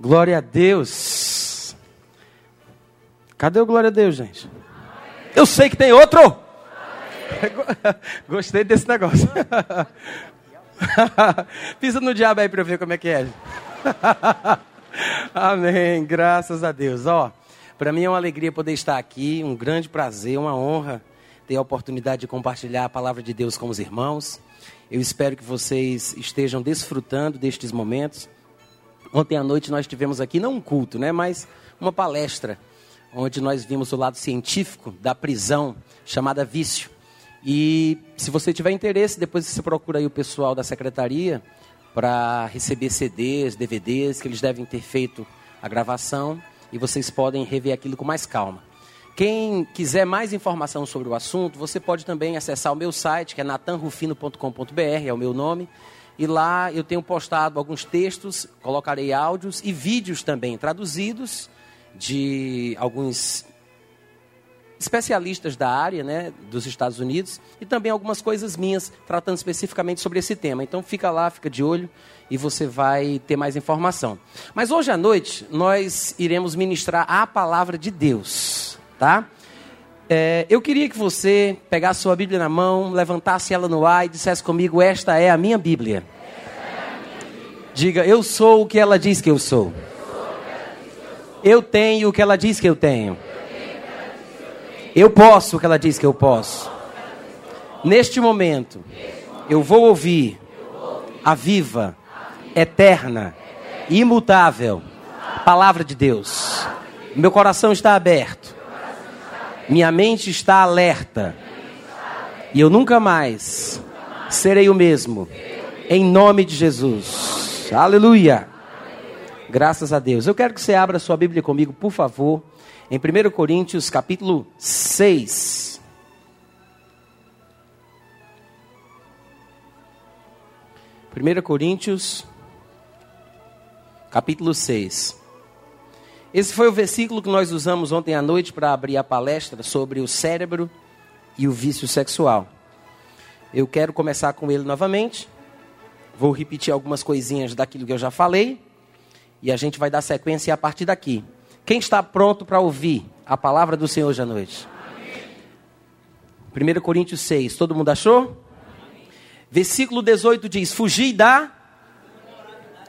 Glória a Deus. Cadê o glória a Deus, gente? Eu sei que tem outro. Gostei desse negócio. Pisa no diabo aí para eu ver como é que é. Amém. Graças a Deus. Ó, para mim é uma alegria poder estar aqui, um grande prazer, uma honra ter a oportunidade de compartilhar a palavra de Deus com os irmãos. Eu espero que vocês estejam desfrutando destes momentos. Ontem à noite nós tivemos aqui não um culto, né, mas uma palestra onde nós vimos o lado científico da prisão chamada vício. E se você tiver interesse, depois você procura aí o pessoal da secretaria para receber CDs, DVDs, que eles devem ter feito a gravação e vocês podem rever aquilo com mais calma. Quem quiser mais informação sobre o assunto, você pode também acessar o meu site, que é natanrufino.com.br, é o meu nome. E lá eu tenho postado alguns textos, colocarei áudios e vídeos também traduzidos de alguns especialistas da área, né, dos Estados Unidos, e também algumas coisas minhas tratando especificamente sobre esse tema. Então fica lá, fica de olho e você vai ter mais informação. Mas hoje à noite nós iremos ministrar a palavra de Deus, tá? É, eu queria que você pegasse sua Bíblia na mão, levantasse ela no ar e dissesse comigo: Esta é a minha Bíblia. Diga, eu sou o que ela diz que eu sou. Eu tenho o que ela diz que eu tenho. Eu posso o que ela diz que eu posso. Neste momento, eu vou ouvir a viva, eterna, imutável palavra de Deus. Meu coração está aberto minha mente está alerta. E eu nunca mais serei o mesmo. Em nome de Jesus. Aleluia. Graças a Deus. Eu quero que você abra sua Bíblia comigo, por favor, em 1 Coríntios, capítulo 6. Primeira Coríntios, capítulo 6. Esse foi o versículo que nós usamos ontem à noite para abrir a palestra sobre o cérebro e o vício sexual. Eu quero começar com ele novamente. Vou repetir algumas coisinhas daquilo que eu já falei. E a gente vai dar sequência a partir daqui. Quem está pronto para ouvir a palavra do Senhor hoje à noite? 1 Coríntios 6, todo mundo achou? Versículo 18 diz: Fugi da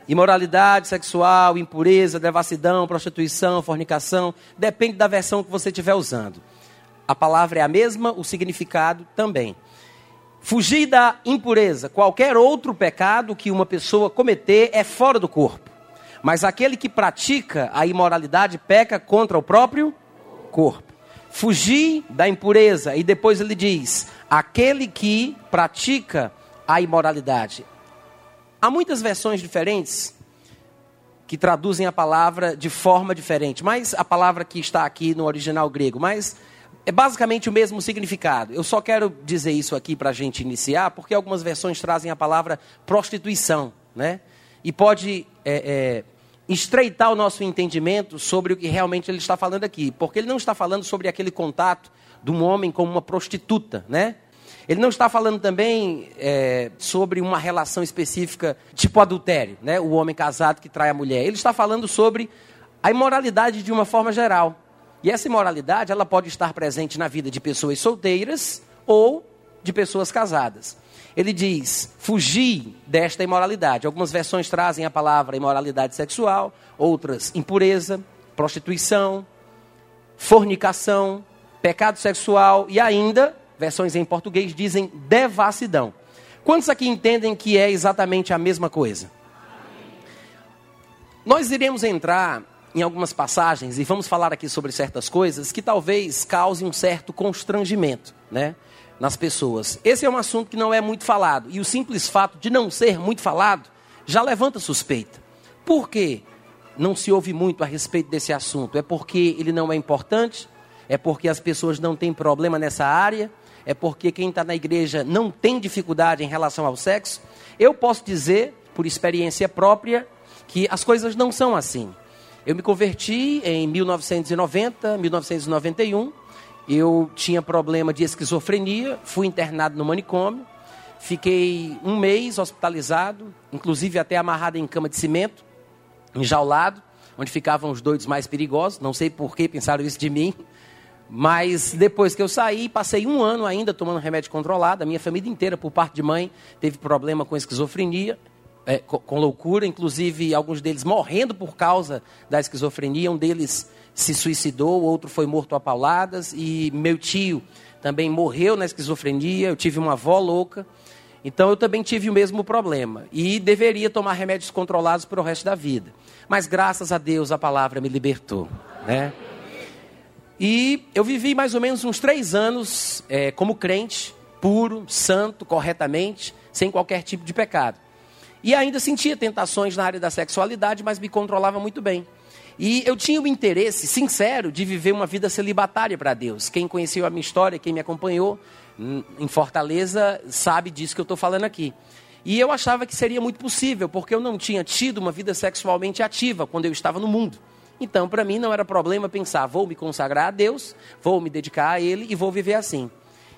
Imoralidade sexual, impureza, devassidão, prostituição, fornicação, depende da versão que você estiver usando. A palavra é a mesma, o significado também. Fugir da impureza, qualquer outro pecado que uma pessoa cometer é fora do corpo. Mas aquele que pratica a imoralidade peca contra o próprio corpo. Fugir da impureza, e depois ele diz: aquele que pratica a imoralidade. Há muitas versões diferentes que traduzem a palavra de forma diferente, mas a palavra que está aqui no original grego, mas é basicamente o mesmo significado. Eu só quero dizer isso aqui para a gente iniciar, porque algumas versões trazem a palavra prostituição, né? E pode é, é, estreitar o nosso entendimento sobre o que realmente ele está falando aqui, porque ele não está falando sobre aquele contato de um homem com uma prostituta, né? Ele não está falando também é, sobre uma relação específica, tipo adultério, né? o homem casado que trai a mulher. Ele está falando sobre a imoralidade de uma forma geral. E essa imoralidade ela pode estar presente na vida de pessoas solteiras ou de pessoas casadas. Ele diz: fugir desta imoralidade. Algumas versões trazem a palavra imoralidade sexual, outras impureza, prostituição, fornicação, pecado sexual e ainda versões em português dizem devassidão. Quantos aqui entendem que é exatamente a mesma coisa? Nós iremos entrar em algumas passagens e vamos falar aqui sobre certas coisas que talvez causem um certo constrangimento, né, nas pessoas. Esse é um assunto que não é muito falado e o simples fato de não ser muito falado já levanta suspeita. Por quê? Não se ouve muito a respeito desse assunto. É porque ele não é importante? É porque as pessoas não têm problema nessa área? É porque quem está na igreja não tem dificuldade em relação ao sexo. Eu posso dizer, por experiência própria, que as coisas não são assim. Eu me converti em 1990, 1991. Eu tinha problema de esquizofrenia, fui internado no manicômio, fiquei um mês hospitalizado, inclusive até amarrado em cama de cimento, enjaulado, onde ficavam os doidos mais perigosos. Não sei por que pensaram isso de mim. Mas depois que eu saí, passei um ano ainda tomando remédio controlado. A minha família inteira, por parte de mãe, teve problema com esquizofrenia, é, com, com loucura. Inclusive, alguns deles morrendo por causa da esquizofrenia. Um deles se suicidou, outro foi morto a pauladas. E meu tio também morreu na esquizofrenia. Eu tive uma avó louca. Então, eu também tive o mesmo problema. E deveria tomar remédios controlados para o resto da vida. Mas, graças a Deus, a palavra me libertou. Né? E eu vivi mais ou menos uns três anos é, como crente, puro, santo, corretamente, sem qualquer tipo de pecado. E ainda sentia tentações na área da sexualidade, mas me controlava muito bem. E eu tinha o interesse sincero de viver uma vida celibatária para Deus. Quem conheceu a minha história, quem me acompanhou hum, em Fortaleza, sabe disso que eu estou falando aqui. E eu achava que seria muito possível, porque eu não tinha tido uma vida sexualmente ativa quando eu estava no mundo. Então, para mim, não era problema pensar, vou me consagrar a Deus, vou me dedicar a Ele e vou viver assim.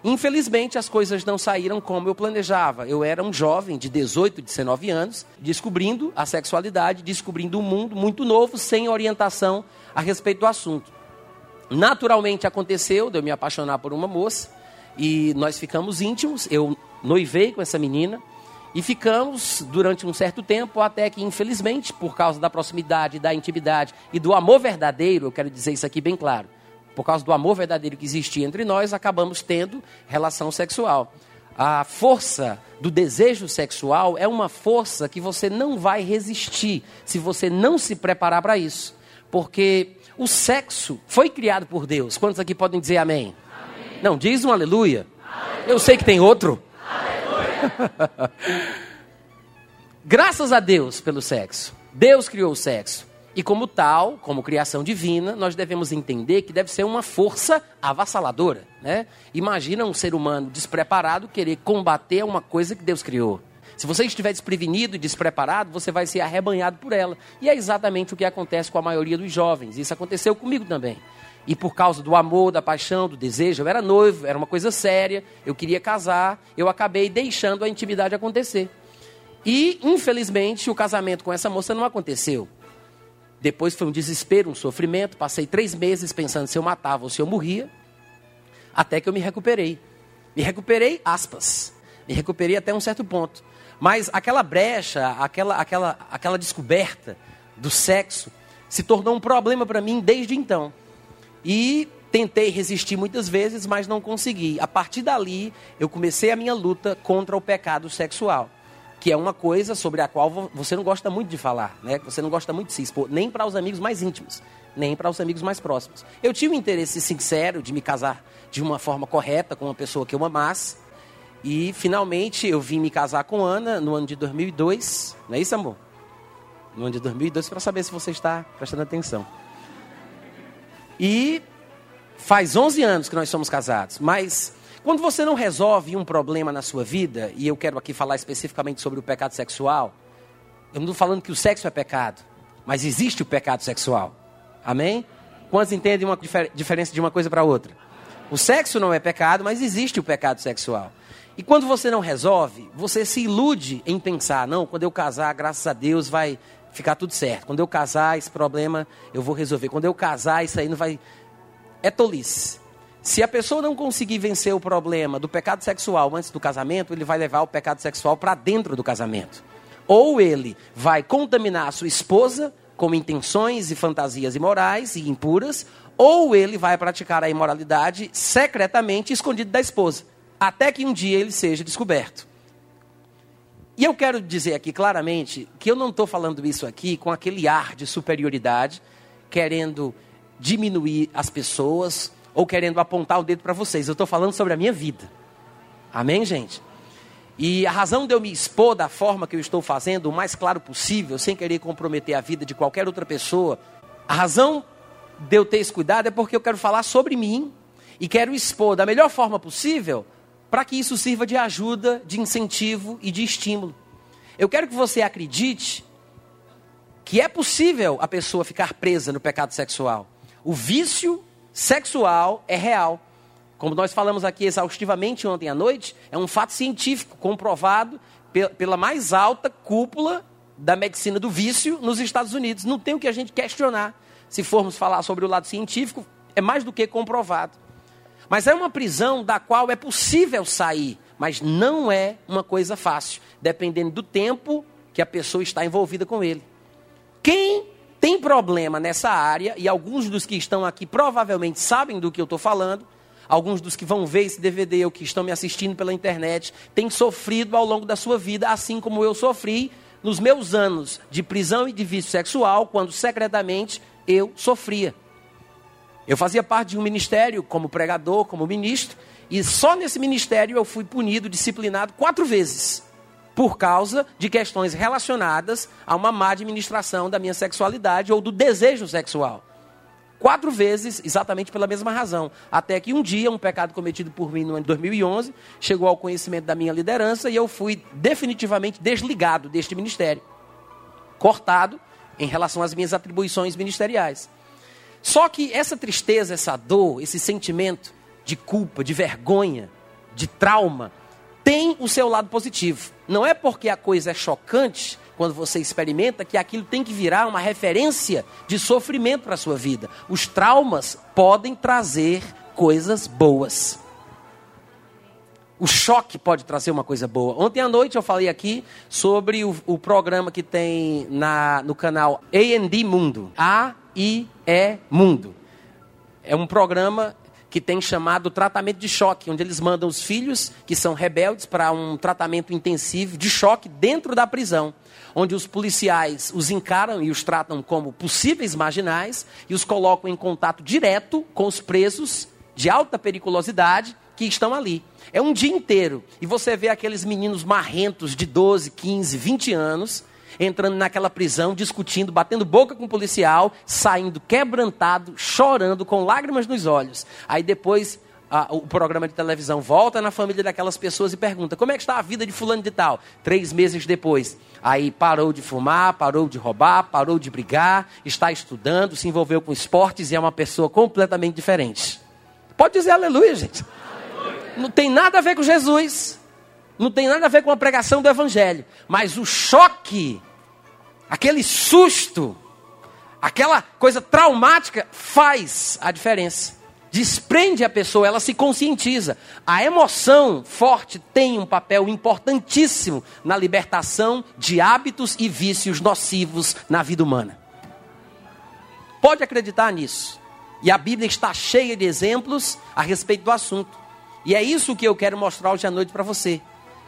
Infelizmente, as coisas não saíram como eu planejava. Eu era um jovem de 18, 19 anos, descobrindo a sexualidade, descobrindo um mundo muito novo, sem orientação a respeito do assunto. Naturalmente aconteceu de eu me apaixonar por uma moça e nós ficamos íntimos. Eu noivei com essa menina. E ficamos durante um certo tempo, até que, infelizmente, por causa da proximidade, da intimidade e do amor verdadeiro, eu quero dizer isso aqui bem claro, por causa do amor verdadeiro que existia entre nós, acabamos tendo relação sexual. A força do desejo sexual é uma força que você não vai resistir se você não se preparar para isso. Porque o sexo foi criado por Deus. Quantos aqui podem dizer amém? amém. Não, diz um aleluia. aleluia. Eu sei que tem outro. Graças a Deus pelo sexo. Deus criou o sexo. E como tal, como criação divina, nós devemos entender que deve ser uma força avassaladora. Né? Imagina um ser humano despreparado querer combater uma coisa que Deus criou. Se você estiver desprevenido e despreparado, você vai ser arrebanhado por ela. E é exatamente o que acontece com a maioria dos jovens. Isso aconteceu comigo também. E por causa do amor, da paixão, do desejo, eu era noivo, era uma coisa séria, eu queria casar, eu acabei deixando a intimidade acontecer. E, infelizmente, o casamento com essa moça não aconteceu. Depois foi um desespero, um sofrimento. Passei três meses pensando se eu matava ou se eu morria. Até que eu me recuperei. Me recuperei, aspas. Me recuperei até um certo ponto. Mas aquela brecha, aquela, aquela, aquela descoberta do sexo se tornou um problema para mim desde então. E tentei resistir muitas vezes, mas não consegui. A partir dali, eu comecei a minha luta contra o pecado sexual, que é uma coisa sobre a qual você não gosta muito de falar, né? Você não gosta muito de se expor, nem para os amigos mais íntimos, nem para os amigos mais próximos. Eu tinha um interesse sincero de me casar de uma forma correta com uma pessoa que eu amasse. E finalmente eu vim me casar com Ana no ano de 2002. Não é isso, amor? No ano de 2002, para saber se você está prestando atenção. E faz 11 anos que nós somos casados, mas quando você não resolve um problema na sua vida, e eu quero aqui falar especificamente sobre o pecado sexual, eu não estou falando que o sexo é pecado, mas existe o pecado sexual. Amém? Quantos entendem uma difer diferença de uma coisa para outra? O sexo não é pecado, mas existe o pecado sexual. E quando você não resolve, você se ilude em pensar, não, quando eu casar, graças a Deus, vai ficar tudo certo. Quando eu casar, esse problema eu vou resolver. Quando eu casar, isso aí não vai. É tolice. Se a pessoa não conseguir vencer o problema do pecado sexual antes do casamento, ele vai levar o pecado sexual para dentro do casamento. Ou ele vai contaminar a sua esposa com intenções e fantasias imorais e impuras, ou ele vai praticar a imoralidade secretamente escondido da esposa, até que um dia ele seja descoberto. E eu quero dizer aqui claramente que eu não estou falando isso aqui com aquele ar de superioridade, querendo diminuir as pessoas ou querendo apontar o dedo para vocês. Eu estou falando sobre a minha vida. Amém, gente? E a razão de eu me expor da forma que eu estou fazendo, o mais claro possível, sem querer comprometer a vida de qualquer outra pessoa, a razão de eu ter esse cuidado é porque eu quero falar sobre mim e quero expor da melhor forma possível para que isso sirva de ajuda, de incentivo e de estímulo. Eu quero que você acredite que é possível a pessoa ficar presa no pecado sexual. O vício sexual é real. Como nós falamos aqui exaustivamente ontem à noite, é um fato científico comprovado pela mais alta cúpula da medicina do vício nos Estados Unidos. Não tem o que a gente questionar. Se formos falar sobre o lado científico, é mais do que comprovado. Mas é uma prisão da qual é possível sair, mas não é uma coisa fácil, dependendo do tempo que a pessoa está envolvida com ele. Quem tem problema nessa área, e alguns dos que estão aqui provavelmente sabem do que eu estou falando, alguns dos que vão ver esse DVD ou que estão me assistindo pela internet, têm sofrido ao longo da sua vida, assim como eu sofri nos meus anos de prisão e de vício sexual, quando secretamente eu sofria. Eu fazia parte de um ministério como pregador, como ministro, e só nesse ministério eu fui punido, disciplinado quatro vezes, por causa de questões relacionadas a uma má administração da minha sexualidade ou do desejo sexual. Quatro vezes, exatamente pela mesma razão. Até que um dia, um pecado cometido por mim no ano de 2011 chegou ao conhecimento da minha liderança e eu fui definitivamente desligado deste ministério. Cortado em relação às minhas atribuições ministeriais. Só que essa tristeza, essa dor, esse sentimento de culpa, de vergonha, de trauma, tem o seu lado positivo. Não é porque a coisa é chocante quando você experimenta, que aquilo tem que virar uma referência de sofrimento para a sua vida. Os traumas podem trazer coisas boas. O choque pode trazer uma coisa boa. Ontem à noite eu falei aqui sobre o, o programa que tem na, no canal AD Mundo. A-I-E Mundo. É um programa que tem chamado tratamento de choque, onde eles mandam os filhos que são rebeldes para um tratamento intensivo de choque dentro da prisão, onde os policiais os encaram e os tratam como possíveis marginais e os colocam em contato direto com os presos de alta periculosidade que estão ali. É um dia inteiro. E você vê aqueles meninos marrentos de 12, 15, 20 anos entrando naquela prisão, discutindo, batendo boca com o policial, saindo quebrantado, chorando, com lágrimas nos olhos. Aí depois a, o programa de televisão volta na família daquelas pessoas e pergunta: como é que está a vida de fulano de tal? Três meses depois. Aí parou de fumar, parou de roubar, parou de brigar, está estudando, se envolveu com esportes e é uma pessoa completamente diferente. Pode dizer aleluia, gente. Não tem nada a ver com Jesus. Não tem nada a ver com a pregação do Evangelho. Mas o choque aquele susto, aquela coisa traumática faz a diferença. Desprende a pessoa, ela se conscientiza. A emoção forte tem um papel importantíssimo na libertação de hábitos e vícios nocivos na vida humana. Pode acreditar nisso. E a Bíblia está cheia de exemplos a respeito do assunto. E é isso que eu quero mostrar hoje à noite para você.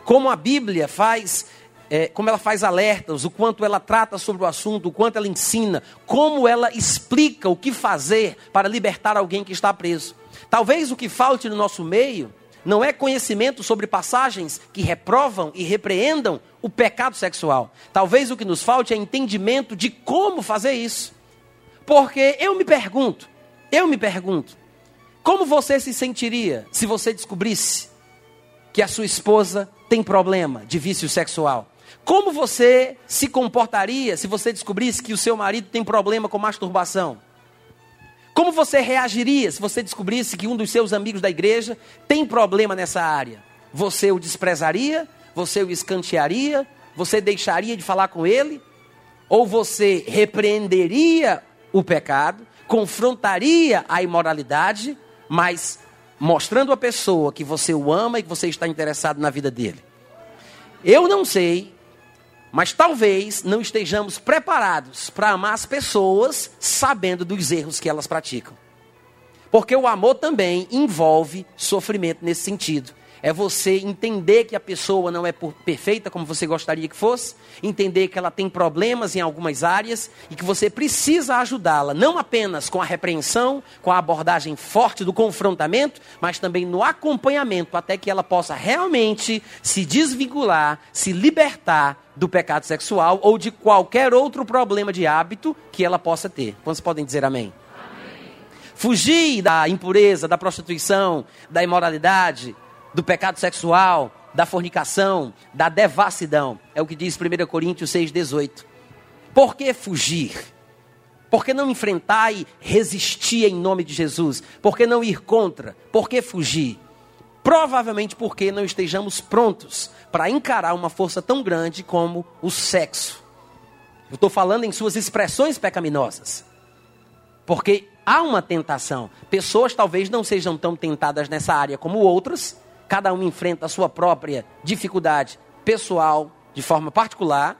Como a Bíblia faz é, como ela faz alertas, o quanto ela trata sobre o assunto, o quanto ela ensina, como ela explica o que fazer para libertar alguém que está preso. Talvez o que falte no nosso meio não é conhecimento sobre passagens que reprovam e repreendam o pecado sexual. Talvez o que nos falte é entendimento de como fazer isso. Porque eu me pergunto, eu me pergunto, como você se sentiria se você descobrisse que a sua esposa tem problema de vício sexual? Como você se comportaria se você descobrisse que o seu marido tem problema com masturbação? Como você reagiria se você descobrisse que um dos seus amigos da igreja tem problema nessa área? Você o desprezaria? Você o escantearia? Você deixaria de falar com ele? Ou você repreenderia o pecado, confrontaria a imoralidade, mas mostrando à pessoa que você o ama e que você está interessado na vida dele? Eu não sei mas talvez não estejamos preparados para amar as pessoas sabendo dos erros que elas praticam. Porque o amor também envolve sofrimento nesse sentido. É você entender que a pessoa não é perfeita como você gostaria que fosse, entender que ela tem problemas em algumas áreas e que você precisa ajudá-la, não apenas com a repreensão, com a abordagem forte do confrontamento, mas também no acompanhamento até que ela possa realmente se desvincular, se libertar do pecado sexual ou de qualquer outro problema de hábito que ela possa ter. Quantos podem dizer amém? amém. Fugir da impureza, da prostituição, da imoralidade do pecado sexual, da fornicação, da devassidão. É o que diz 1 Coríntios 6,18. Por que fugir? Por que não enfrentar e resistir em nome de Jesus? Por que não ir contra? Por que fugir? Provavelmente porque não estejamos prontos para encarar uma força tão grande como o sexo. Eu estou falando em suas expressões pecaminosas. Porque há uma tentação. Pessoas talvez não sejam tão tentadas nessa área como outras. Cada um enfrenta a sua própria dificuldade pessoal, de forma particular.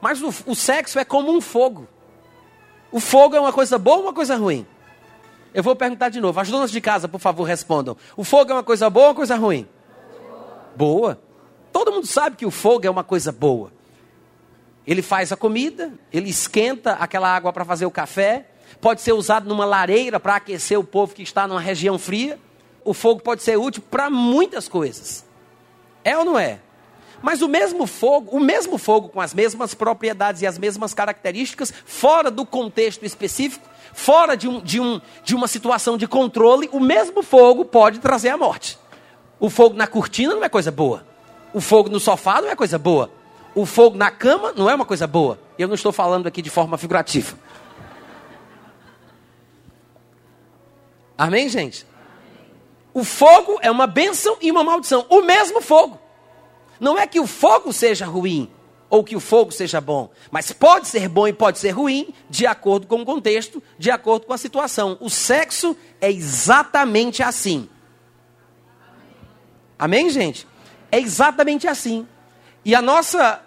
Mas o, o sexo é como um fogo. O fogo é uma coisa boa ou uma coisa ruim? Eu vou perguntar de novo. As donas de casa, por favor, respondam. O fogo é uma coisa boa ou uma coisa ruim? Boa. Todo mundo sabe que o fogo é uma coisa boa. Ele faz a comida, ele esquenta aquela água para fazer o café, pode ser usado numa lareira para aquecer o povo que está numa região fria. O fogo pode ser útil para muitas coisas. É ou não é? Mas o mesmo fogo, o mesmo fogo com as mesmas propriedades e as mesmas características, fora do contexto específico, fora de, um, de, um, de uma situação de controle, o mesmo fogo pode trazer a morte. O fogo na cortina não é coisa boa. O fogo no sofá não é coisa boa. O fogo na cama não é uma coisa boa. Eu não estou falando aqui de forma figurativa. Amém, gente? O fogo é uma bênção e uma maldição. O mesmo fogo. Não é que o fogo seja ruim ou que o fogo seja bom, mas pode ser bom e pode ser ruim de acordo com o contexto, de acordo com a situação. O sexo é exatamente assim. Amém, gente? É exatamente assim. E a nossa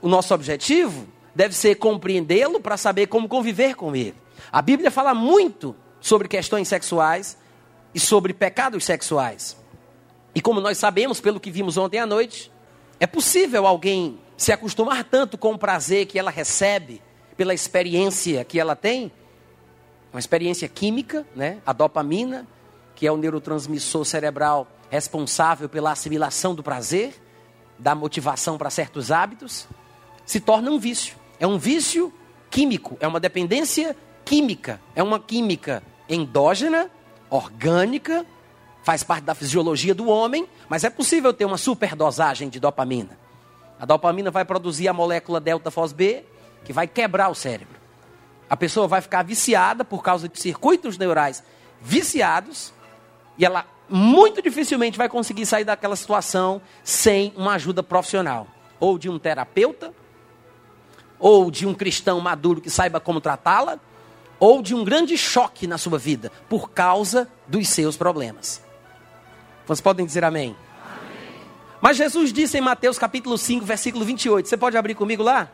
o nosso objetivo deve ser compreendê-lo para saber como conviver com ele. A Bíblia fala muito sobre questões sexuais e sobre pecados sexuais. E como nós sabemos pelo que vimos ontem à noite, é possível alguém se acostumar tanto com o prazer que ela recebe pela experiência que ela tem, uma experiência química, né? A dopamina, que é o neurotransmissor cerebral responsável pela assimilação do prazer, da motivação para certos hábitos, se torna um vício. É um vício químico, é uma dependência química, é uma química endógena, orgânica, faz parte da fisiologia do homem, mas é possível ter uma superdosagem de dopamina. A dopamina vai produzir a molécula delta fos B, que vai quebrar o cérebro. A pessoa vai ficar viciada por causa de circuitos neurais viciados, e ela muito dificilmente vai conseguir sair daquela situação sem uma ajuda profissional, ou de um terapeuta, ou de um cristão maduro que saiba como tratá-la, ou de um grande choque na sua vida por causa dos seus problemas. Vocês podem dizer amém? amém? Mas Jesus disse em Mateus capítulo 5, versículo 28. Você pode abrir comigo lá?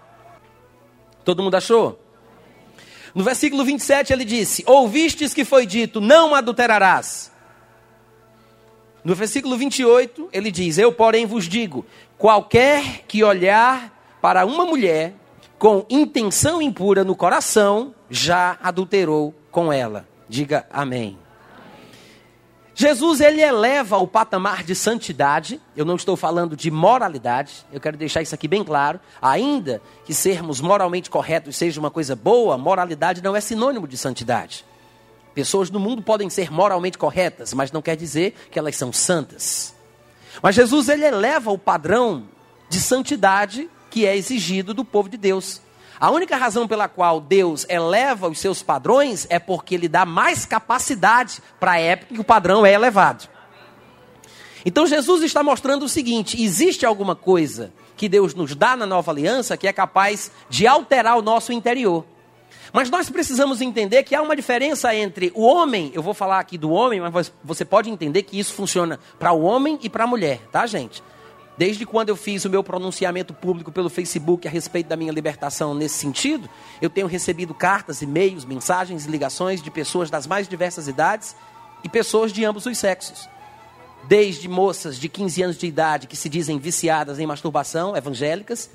Todo mundo achou? No versículo 27 ele disse: Ouvistes que foi dito, não adulterarás. No versículo 28 ele diz: Eu, porém, vos digo: qualquer que olhar para uma mulher com intenção impura no coração, já adulterou com ela. Diga amém. Jesus ele eleva o patamar de santidade. Eu não estou falando de moralidade. Eu quero deixar isso aqui bem claro. Ainda que sermos moralmente corretos seja uma coisa boa, moralidade não é sinônimo de santidade. Pessoas no mundo podem ser moralmente corretas, mas não quer dizer que elas são santas. Mas Jesus ele eleva o padrão de santidade que é exigido do povo de Deus. A única razão pela qual Deus eleva os seus padrões é porque ele dá mais capacidade para a época que o padrão é elevado. Então Jesus está mostrando o seguinte: existe alguma coisa que Deus nos dá na nova aliança que é capaz de alterar o nosso interior. Mas nós precisamos entender que há uma diferença entre o homem, eu vou falar aqui do homem, mas você pode entender que isso funciona para o homem e para a mulher, tá, gente? Desde quando eu fiz o meu pronunciamento público pelo Facebook a respeito da minha libertação nesse sentido, eu tenho recebido cartas, e-mails, mensagens ligações de pessoas das mais diversas idades e pessoas de ambos os sexos. Desde moças de 15 anos de idade que se dizem viciadas em masturbação, evangélicas,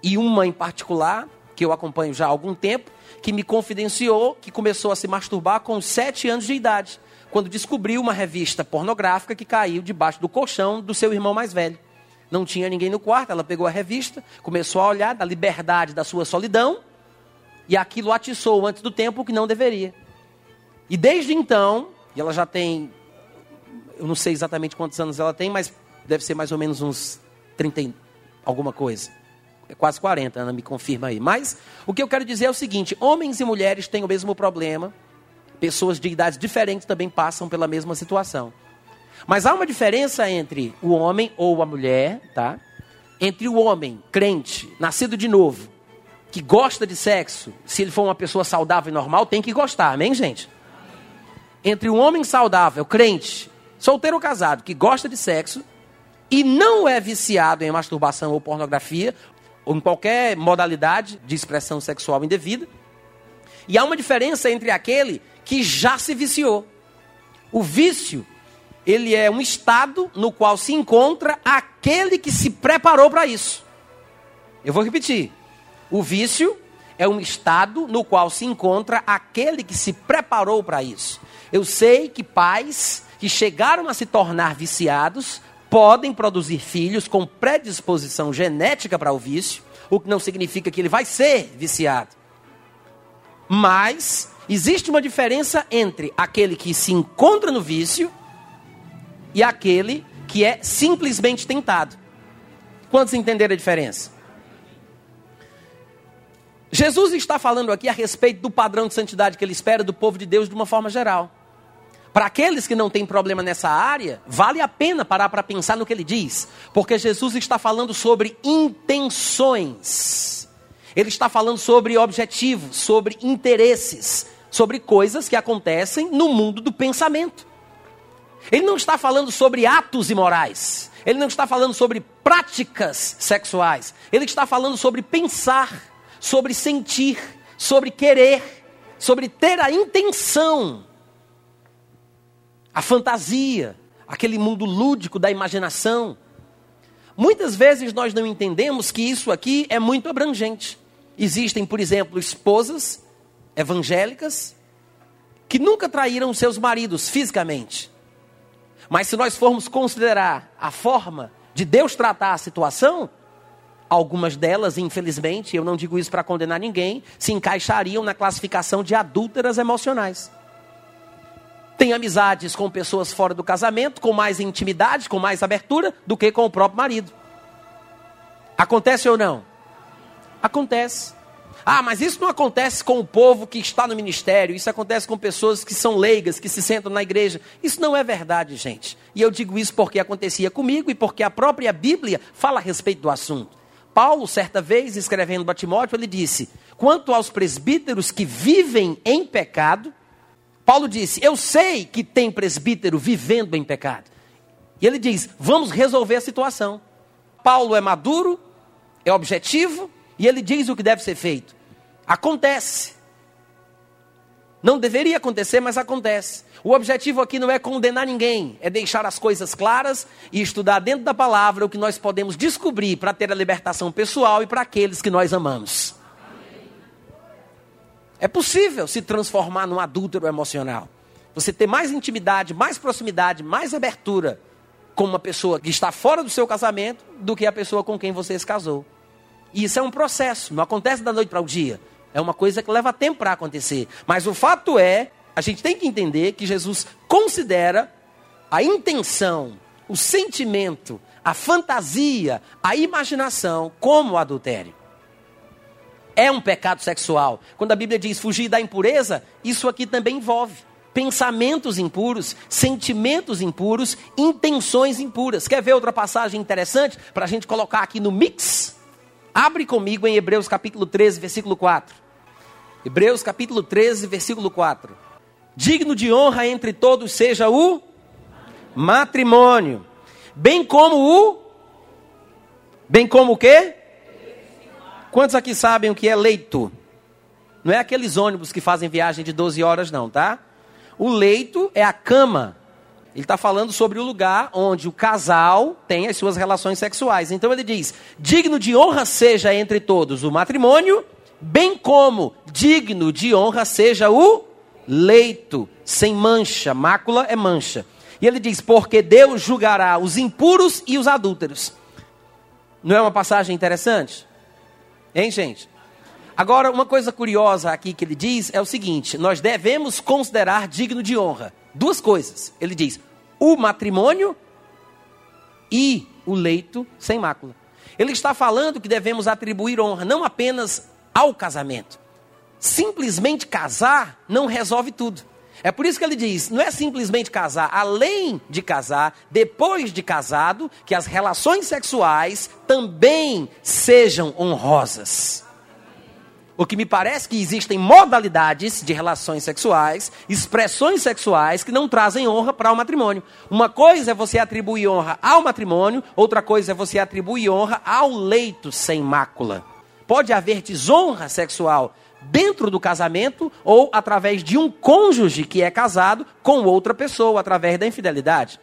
e uma em particular, que eu acompanho já há algum tempo, que me confidenciou que começou a se masturbar com 7 anos de idade, quando descobriu uma revista pornográfica que caiu debaixo do colchão do seu irmão mais velho não tinha ninguém no quarto, ela pegou a revista, começou a olhar da liberdade da sua solidão, e aquilo atiçou antes do tempo que não deveria. E desde então, e ela já tem, eu não sei exatamente quantos anos ela tem, mas deve ser mais ou menos uns 30 alguma coisa. É quase 40, Ana me confirma aí. Mas o que eu quero dizer é o seguinte: homens e mulheres têm o mesmo problema, pessoas de idades diferentes também passam pela mesma situação. Mas há uma diferença entre o homem ou a mulher, tá? Entre o homem crente, nascido de novo, que gosta de sexo, se ele for uma pessoa saudável e normal, tem que gostar, amém, gente? Entre um homem saudável, crente, solteiro ou casado, que gosta de sexo e não é viciado em masturbação ou pornografia, ou em qualquer modalidade de expressão sexual indevida, e há uma diferença entre aquele que já se viciou. O vício, ele é um estado no qual se encontra aquele que se preparou para isso. Eu vou repetir. O vício é um estado no qual se encontra aquele que se preparou para isso. Eu sei que pais que chegaram a se tornar viciados podem produzir filhos com predisposição genética para o vício, o que não significa que ele vai ser viciado. Mas existe uma diferença entre aquele que se encontra no vício e aquele que é simplesmente tentado. Quantos entenderam a diferença? Jesus está falando aqui a respeito do padrão de santidade que ele espera do povo de Deus de uma forma geral. Para aqueles que não têm problema nessa área, vale a pena parar para pensar no que ele diz, porque Jesus está falando sobre intenções. Ele está falando sobre objetivos, sobre interesses, sobre coisas que acontecem no mundo do pensamento. Ele não está falando sobre atos imorais. Ele não está falando sobre práticas sexuais. Ele está falando sobre pensar sobre sentir, sobre querer, sobre ter a intenção, a fantasia, aquele mundo lúdico da imaginação. Muitas vezes nós não entendemos que isso aqui é muito abrangente. Existem, por exemplo, esposas evangélicas que nunca traíram seus maridos fisicamente. Mas se nós formos considerar a forma de Deus tratar a situação, Algumas delas, infelizmente, eu não digo isso para condenar ninguém, se encaixariam na classificação de adúlteras emocionais. Tem amizades com pessoas fora do casamento, com mais intimidade, com mais abertura do que com o próprio marido. Acontece ou não? Acontece. Ah, mas isso não acontece com o povo que está no ministério, isso acontece com pessoas que são leigas, que se sentam na igreja. Isso não é verdade, gente. E eu digo isso porque acontecia comigo e porque a própria Bíblia fala a respeito do assunto. Paulo, certa vez, escrevendo para Timóteo, ele disse: Quanto aos presbíteros que vivem em pecado, Paulo disse: Eu sei que tem presbítero vivendo em pecado. E ele diz: Vamos resolver a situação. Paulo é maduro, é objetivo, e ele diz o que deve ser feito. Acontece. Não deveria acontecer, mas acontece. O objetivo aqui não é condenar ninguém, é deixar as coisas claras e estudar dentro da palavra o que nós podemos descobrir para ter a libertação pessoal e para aqueles que nós amamos. É possível se transformar num adúltero emocional. Você ter mais intimidade, mais proximidade, mais abertura com uma pessoa que está fora do seu casamento do que a pessoa com quem você se casou. E isso é um processo, não acontece da noite para o dia. É uma coisa que leva tempo para acontecer. Mas o fato é, a gente tem que entender que Jesus considera a intenção, o sentimento, a fantasia, a imaginação como adultério. É um pecado sexual. Quando a Bíblia diz fugir da impureza, isso aqui também envolve pensamentos impuros, sentimentos impuros, intenções impuras. Quer ver outra passagem interessante para a gente colocar aqui no mix? Abre comigo em Hebreus capítulo 13, versículo 4. Hebreus capítulo 13, versículo 4. Digno de honra entre todos seja o matrimônio, bem como o bem como o quê? Quantos aqui sabem o que é leito? Não é aqueles ônibus que fazem viagem de 12 horas não, tá? O leito é a cama. Ele está falando sobre o lugar onde o casal tem as suas relações sexuais. Então ele diz: digno de honra seja entre todos o matrimônio bem como digno de honra seja o leito, sem mancha, mácula é mancha. E ele diz: porque Deus julgará os impuros e os adúlteros. Não é uma passagem interessante? Hein, gente? Agora, uma coisa curiosa aqui que ele diz é o seguinte: nós devemos considerar digno de honra duas coisas. Ele diz: o matrimônio e o leito sem mácula. Ele está falando que devemos atribuir honra não apenas ao casamento. Simplesmente casar não resolve tudo. É por isso que ele diz: não é simplesmente casar, além de casar, depois de casado, que as relações sexuais também sejam honrosas. O que me parece que existem modalidades de relações sexuais, expressões sexuais que não trazem honra para o matrimônio. Uma coisa é você atribuir honra ao matrimônio, outra coisa é você atribuir honra ao leito sem mácula. Pode haver desonra sexual dentro do casamento ou através de um cônjuge que é casado com outra pessoa, através da infidelidade.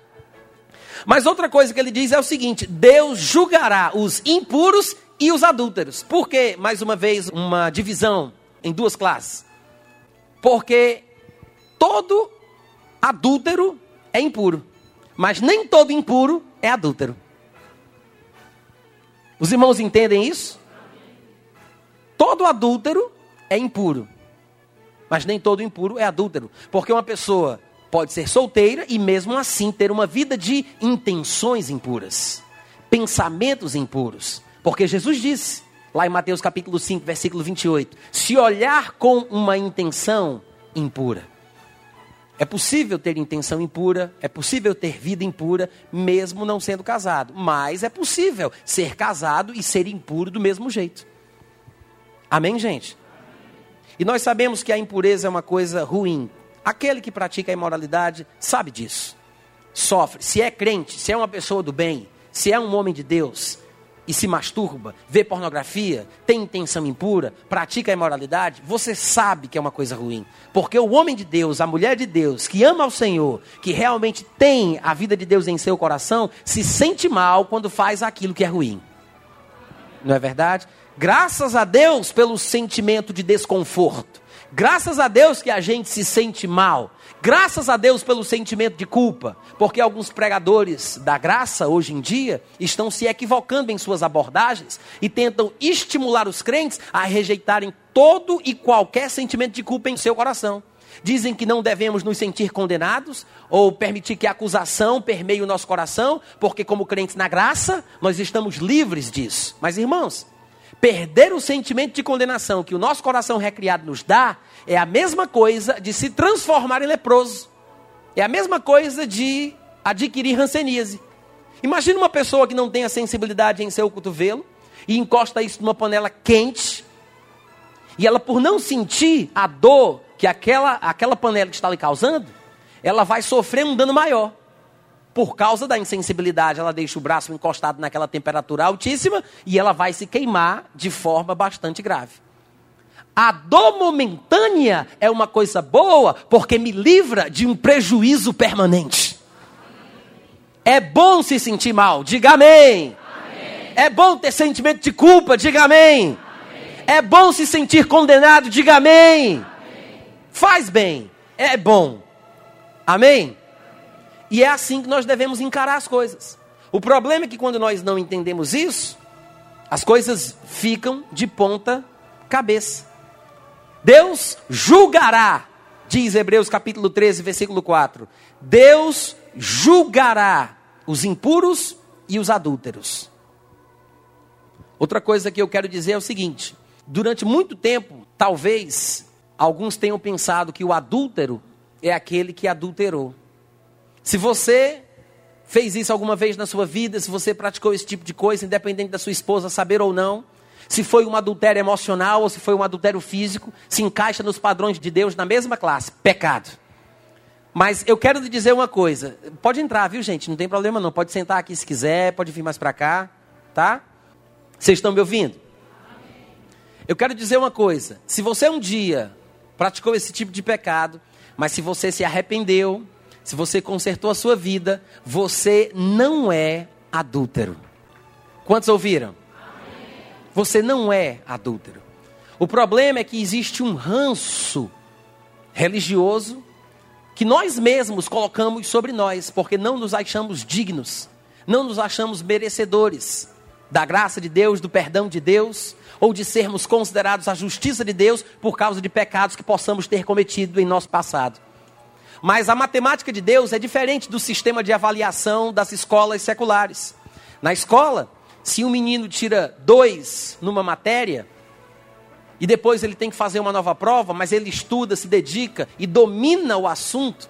Mas outra coisa que ele diz é o seguinte: Deus julgará os impuros e os adúlteros. Por que, mais uma vez, uma divisão em duas classes? Porque todo adúltero é impuro, mas nem todo impuro é adúltero. Os irmãos entendem isso? Todo adúltero é impuro, mas nem todo impuro é adúltero, porque uma pessoa pode ser solteira e mesmo assim ter uma vida de intenções impuras, pensamentos impuros. Porque Jesus disse, lá em Mateus capítulo 5, versículo 28, se olhar com uma intenção impura. É possível ter intenção impura, é possível ter vida impura, mesmo não sendo casado. Mas é possível ser casado e ser impuro do mesmo jeito. Amém, gente? E nós sabemos que a impureza é uma coisa ruim. Aquele que pratica a imoralidade sabe disso. Sofre. Se é crente, se é uma pessoa do bem, se é um homem de Deus, e se masturba, vê pornografia, tem intenção impura, pratica a imoralidade, você sabe que é uma coisa ruim. Porque o homem de Deus, a mulher de Deus, que ama ao Senhor, que realmente tem a vida de Deus em seu coração, se sente mal quando faz aquilo que é ruim. Não é verdade? Graças a Deus pelo sentimento de desconforto. Graças a Deus que a gente se sente mal. Graças a Deus pelo sentimento de culpa, porque alguns pregadores da graça hoje em dia estão se equivocando em suas abordagens e tentam estimular os crentes a rejeitarem todo e qualquer sentimento de culpa em seu coração. Dizem que não devemos nos sentir condenados ou permitir que a acusação permeie o nosso coração, porque, como crentes na graça, nós estamos livres disso. Mas, irmãos, perder o sentimento de condenação que o nosso coração recriado nos dá é a mesma coisa de se transformar em leproso. É a mesma coisa de adquirir ranceníase. Imagina uma pessoa que não tem a sensibilidade em seu cotovelo e encosta isso numa panela quente. E ela, por não sentir a dor que aquela, aquela panela está lhe causando, ela vai sofrer um dano maior. Por causa da insensibilidade, ela deixa o braço encostado naquela temperatura altíssima e ela vai se queimar de forma bastante grave. A dor momentânea é uma coisa boa, porque me livra de um prejuízo permanente. É bom se sentir mal, diga amém. amém. É bom ter sentimento de culpa, diga amém. amém. É bom se sentir condenado, diga amém. amém. Faz bem, é bom. Amém? E é assim que nós devemos encarar as coisas. O problema é que quando nós não entendemos isso, as coisas ficam de ponta cabeça. Deus julgará, diz Hebreus capítulo 13, versículo 4. Deus julgará os impuros e os adúlteros. Outra coisa que eu quero dizer é o seguinte: durante muito tempo, talvez alguns tenham pensado que o adúltero é aquele que adulterou. Se você fez isso alguma vez na sua vida, se você praticou esse tipo de coisa, independente da sua esposa saber ou não, se foi um adultério emocional ou se foi um adultério físico, se encaixa nos padrões de Deus na mesma classe, pecado. Mas eu quero lhe dizer uma coisa, pode entrar, viu gente, não tem problema não, pode sentar aqui se quiser, pode vir mais para cá, tá? Vocês estão me ouvindo? Eu quero dizer uma coisa, se você um dia praticou esse tipo de pecado, mas se você se arrependeu, se você consertou a sua vida, você não é adúltero. Quantos ouviram? Você não é adúltero. O problema é que existe um ranço religioso que nós mesmos colocamos sobre nós, porque não nos achamos dignos, não nos achamos merecedores da graça de Deus, do perdão de Deus, ou de sermos considerados a justiça de Deus por causa de pecados que possamos ter cometido em nosso passado. Mas a matemática de Deus é diferente do sistema de avaliação das escolas seculares. Na escola, se um menino tira dois numa matéria, e depois ele tem que fazer uma nova prova, mas ele estuda, se dedica e domina o assunto,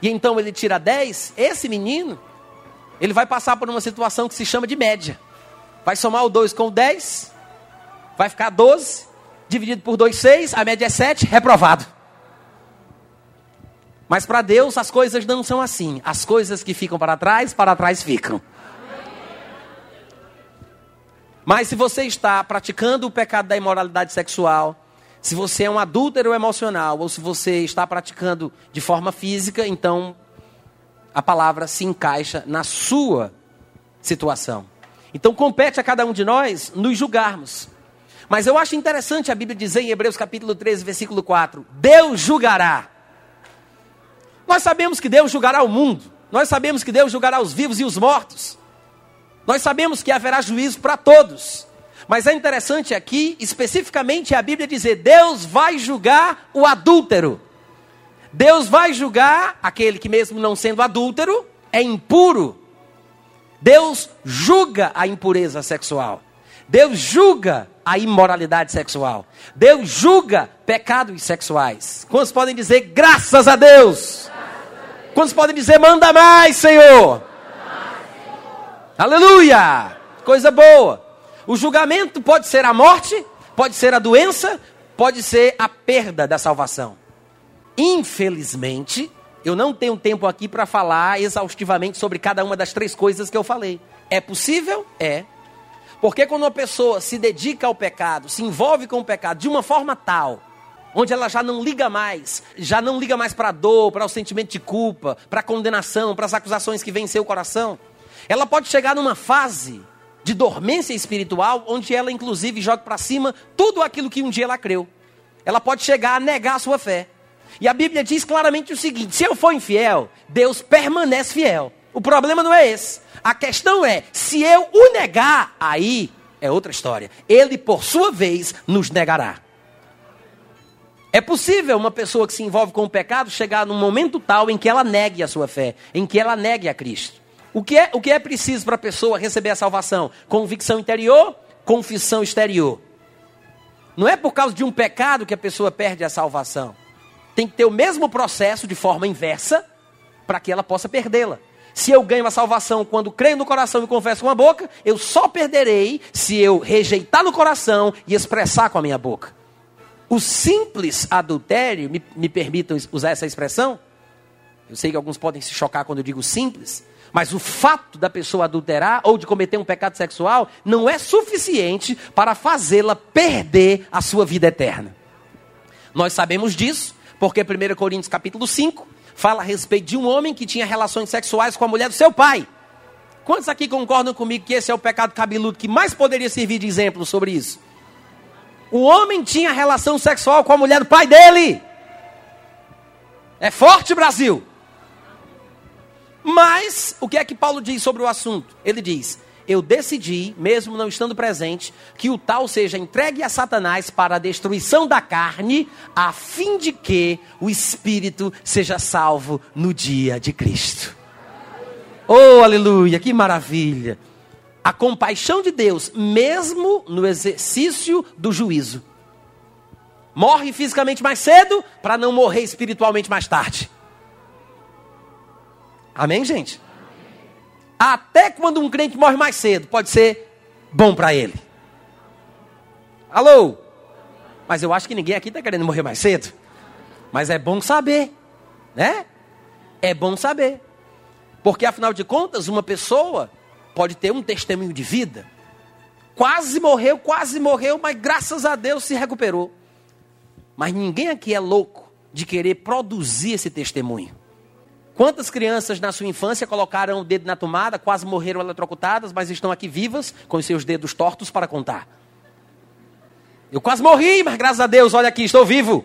e então ele tira dez, esse menino, ele vai passar por uma situação que se chama de média. Vai somar o dois com o dez, vai ficar doze, dividido por 2, 6, a média é 7, reprovado. Mas para Deus as coisas não são assim. As coisas que ficam para trás, para trás ficam. Mas se você está praticando o pecado da imoralidade sexual, se você é um adúltero emocional, ou se você está praticando de forma física, então a palavra se encaixa na sua situação. Então compete a cada um de nós nos julgarmos. Mas eu acho interessante a Bíblia dizer em Hebreus capítulo 13, versículo 4: Deus julgará. Nós sabemos que Deus julgará o mundo. Nós sabemos que Deus julgará os vivos e os mortos. Nós sabemos que haverá juízo para todos. Mas é interessante aqui, especificamente, a Bíblia dizer: Deus vai julgar o adúltero. Deus vai julgar aquele que, mesmo não sendo adúltero, é impuro. Deus julga a impureza sexual. Deus julga a imoralidade sexual. Deus julga pecados sexuais. Quantos podem dizer graças a Deus? Quantos podem dizer manda mais, Senhor? Aleluia! Coisa boa. O julgamento pode ser a morte, pode ser a doença, pode ser a perda da salvação. Infelizmente, eu não tenho tempo aqui para falar exaustivamente sobre cada uma das três coisas que eu falei. É possível? É. Porque quando uma pessoa se dedica ao pecado, se envolve com o pecado de uma forma tal, onde ela já não liga mais, já não liga mais para a dor, para o sentimento de culpa, para a condenação, para as acusações que vêm em seu coração, ela pode chegar numa fase de dormência espiritual, onde ela inclusive joga para cima tudo aquilo que um dia ela creu. Ela pode chegar a negar a sua fé. E a Bíblia diz claramente o seguinte: se eu for infiel, Deus permanece fiel. O problema não é esse. A questão é, se eu o negar, aí é outra história. Ele, por sua vez, nos negará. É possível uma pessoa que se envolve com o pecado chegar num momento tal em que ela negue a sua fé, em que ela negue a Cristo. O que é, o que é preciso para a pessoa receber a salvação? Convicção interior, confissão exterior. Não é por causa de um pecado que a pessoa perde a salvação. Tem que ter o mesmo processo de forma inversa para que ela possa perdê-la. Se eu ganho a salvação quando creio no coração e confesso com a boca, eu só perderei se eu rejeitar no coração e expressar com a minha boca. O simples adultério, me, me permitam usar essa expressão, eu sei que alguns podem se chocar quando eu digo simples, mas o fato da pessoa adulterar ou de cometer um pecado sexual não é suficiente para fazê-la perder a sua vida eterna. Nós sabemos disso, porque 1 Coríntios capítulo 5 fala a respeito de um homem que tinha relações sexuais com a mulher do seu pai. Quantos aqui concordam comigo que esse é o pecado cabeludo que mais poderia servir de exemplo sobre isso? O homem tinha relação sexual com a mulher do pai dele. É forte, Brasil. Mas, o que é que Paulo diz sobre o assunto? Ele diz: eu decidi, mesmo não estando presente, que o tal seja entregue a Satanás para a destruição da carne, a fim de que o espírito seja salvo no dia de Cristo. Oh, aleluia, que maravilha! A compaixão de Deus, mesmo no exercício do juízo. Morre fisicamente mais cedo para não morrer espiritualmente mais tarde. Amém, gente? Até quando um crente morre mais cedo, pode ser bom para ele. Alô? Mas eu acho que ninguém aqui está querendo morrer mais cedo. Mas é bom saber, né? É bom saber. Porque afinal de contas, uma pessoa pode ter um testemunho de vida. Quase morreu, quase morreu, mas graças a Deus se recuperou. Mas ninguém aqui é louco de querer produzir esse testemunho. Quantas crianças na sua infância colocaram o dedo na tomada, quase morreram eletrocutadas, mas estão aqui vivas com seus dedos tortos para contar? Eu quase morri, mas graças a Deus, olha aqui, estou vivo.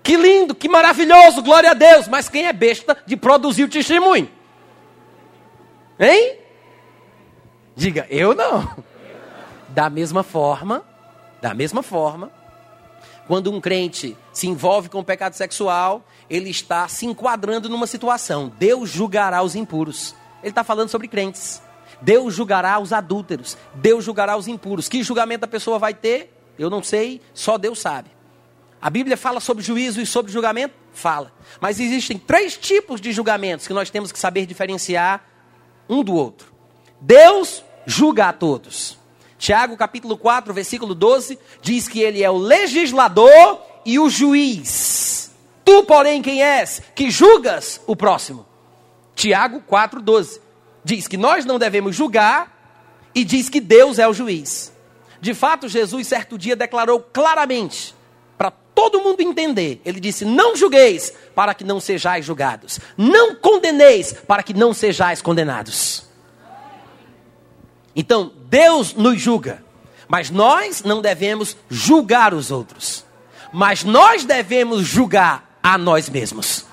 Que lindo, que maravilhoso, glória a Deus. Mas quem é besta de produzir o testemunho? Hein? Diga, eu não. Da mesma forma, da mesma forma, quando um crente se envolve com o pecado sexual, ele está se enquadrando numa situação. Deus julgará os impuros. Ele está falando sobre crentes. Deus julgará os adúlteros. Deus julgará os impuros. Que julgamento a pessoa vai ter? Eu não sei, só Deus sabe. A Bíblia fala sobre juízo e sobre julgamento? Fala. Mas existem três tipos de julgamentos que nós temos que saber diferenciar um do outro. Deus julga a todos. Tiago, capítulo 4, versículo 12, diz que ele é o legislador e o juiz. Tu, porém, quem és? Que julgas o próximo. Tiago 4, 12. Diz que nós não devemos julgar e diz que Deus é o juiz. De fato, Jesus, certo dia, declarou claramente todo mundo entender. Ele disse: Não julgueis para que não sejais julgados. Não condeneis para que não sejais condenados. Então, Deus nos julga, mas nós não devemos julgar os outros. Mas nós devemos julgar a nós mesmos.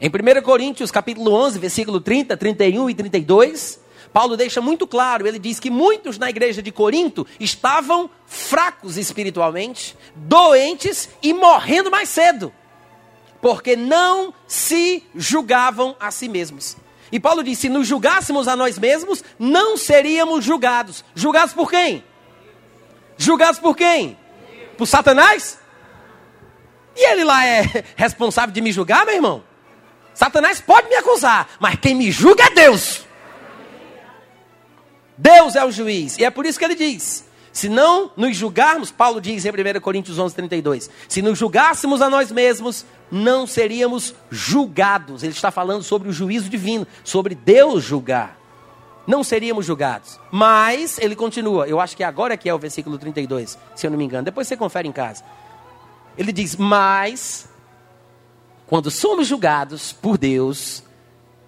Em 1 Coríntios, capítulo 11, versículo 30, 31 e 32, Paulo deixa muito claro, ele diz que muitos na igreja de Corinto estavam fracos espiritualmente, doentes e morrendo mais cedo, porque não se julgavam a si mesmos. E Paulo disse: se nos julgássemos a nós mesmos, não seríamos julgados. Julgados por quem? Julgados por quem? Por Satanás? E ele lá é responsável de me julgar, meu irmão? Satanás pode me acusar, mas quem me julga é Deus. Deus é o juiz. E é por isso que ele diz: se não nos julgarmos, Paulo diz em 1 Coríntios 11, 32, se nos julgássemos a nós mesmos, não seríamos julgados. Ele está falando sobre o juízo divino, sobre Deus julgar. Não seríamos julgados. Mas, ele continua, eu acho que agora é que é o versículo 32, se eu não me engano. Depois você confere em casa. Ele diz: Mas quando somos julgados por Deus,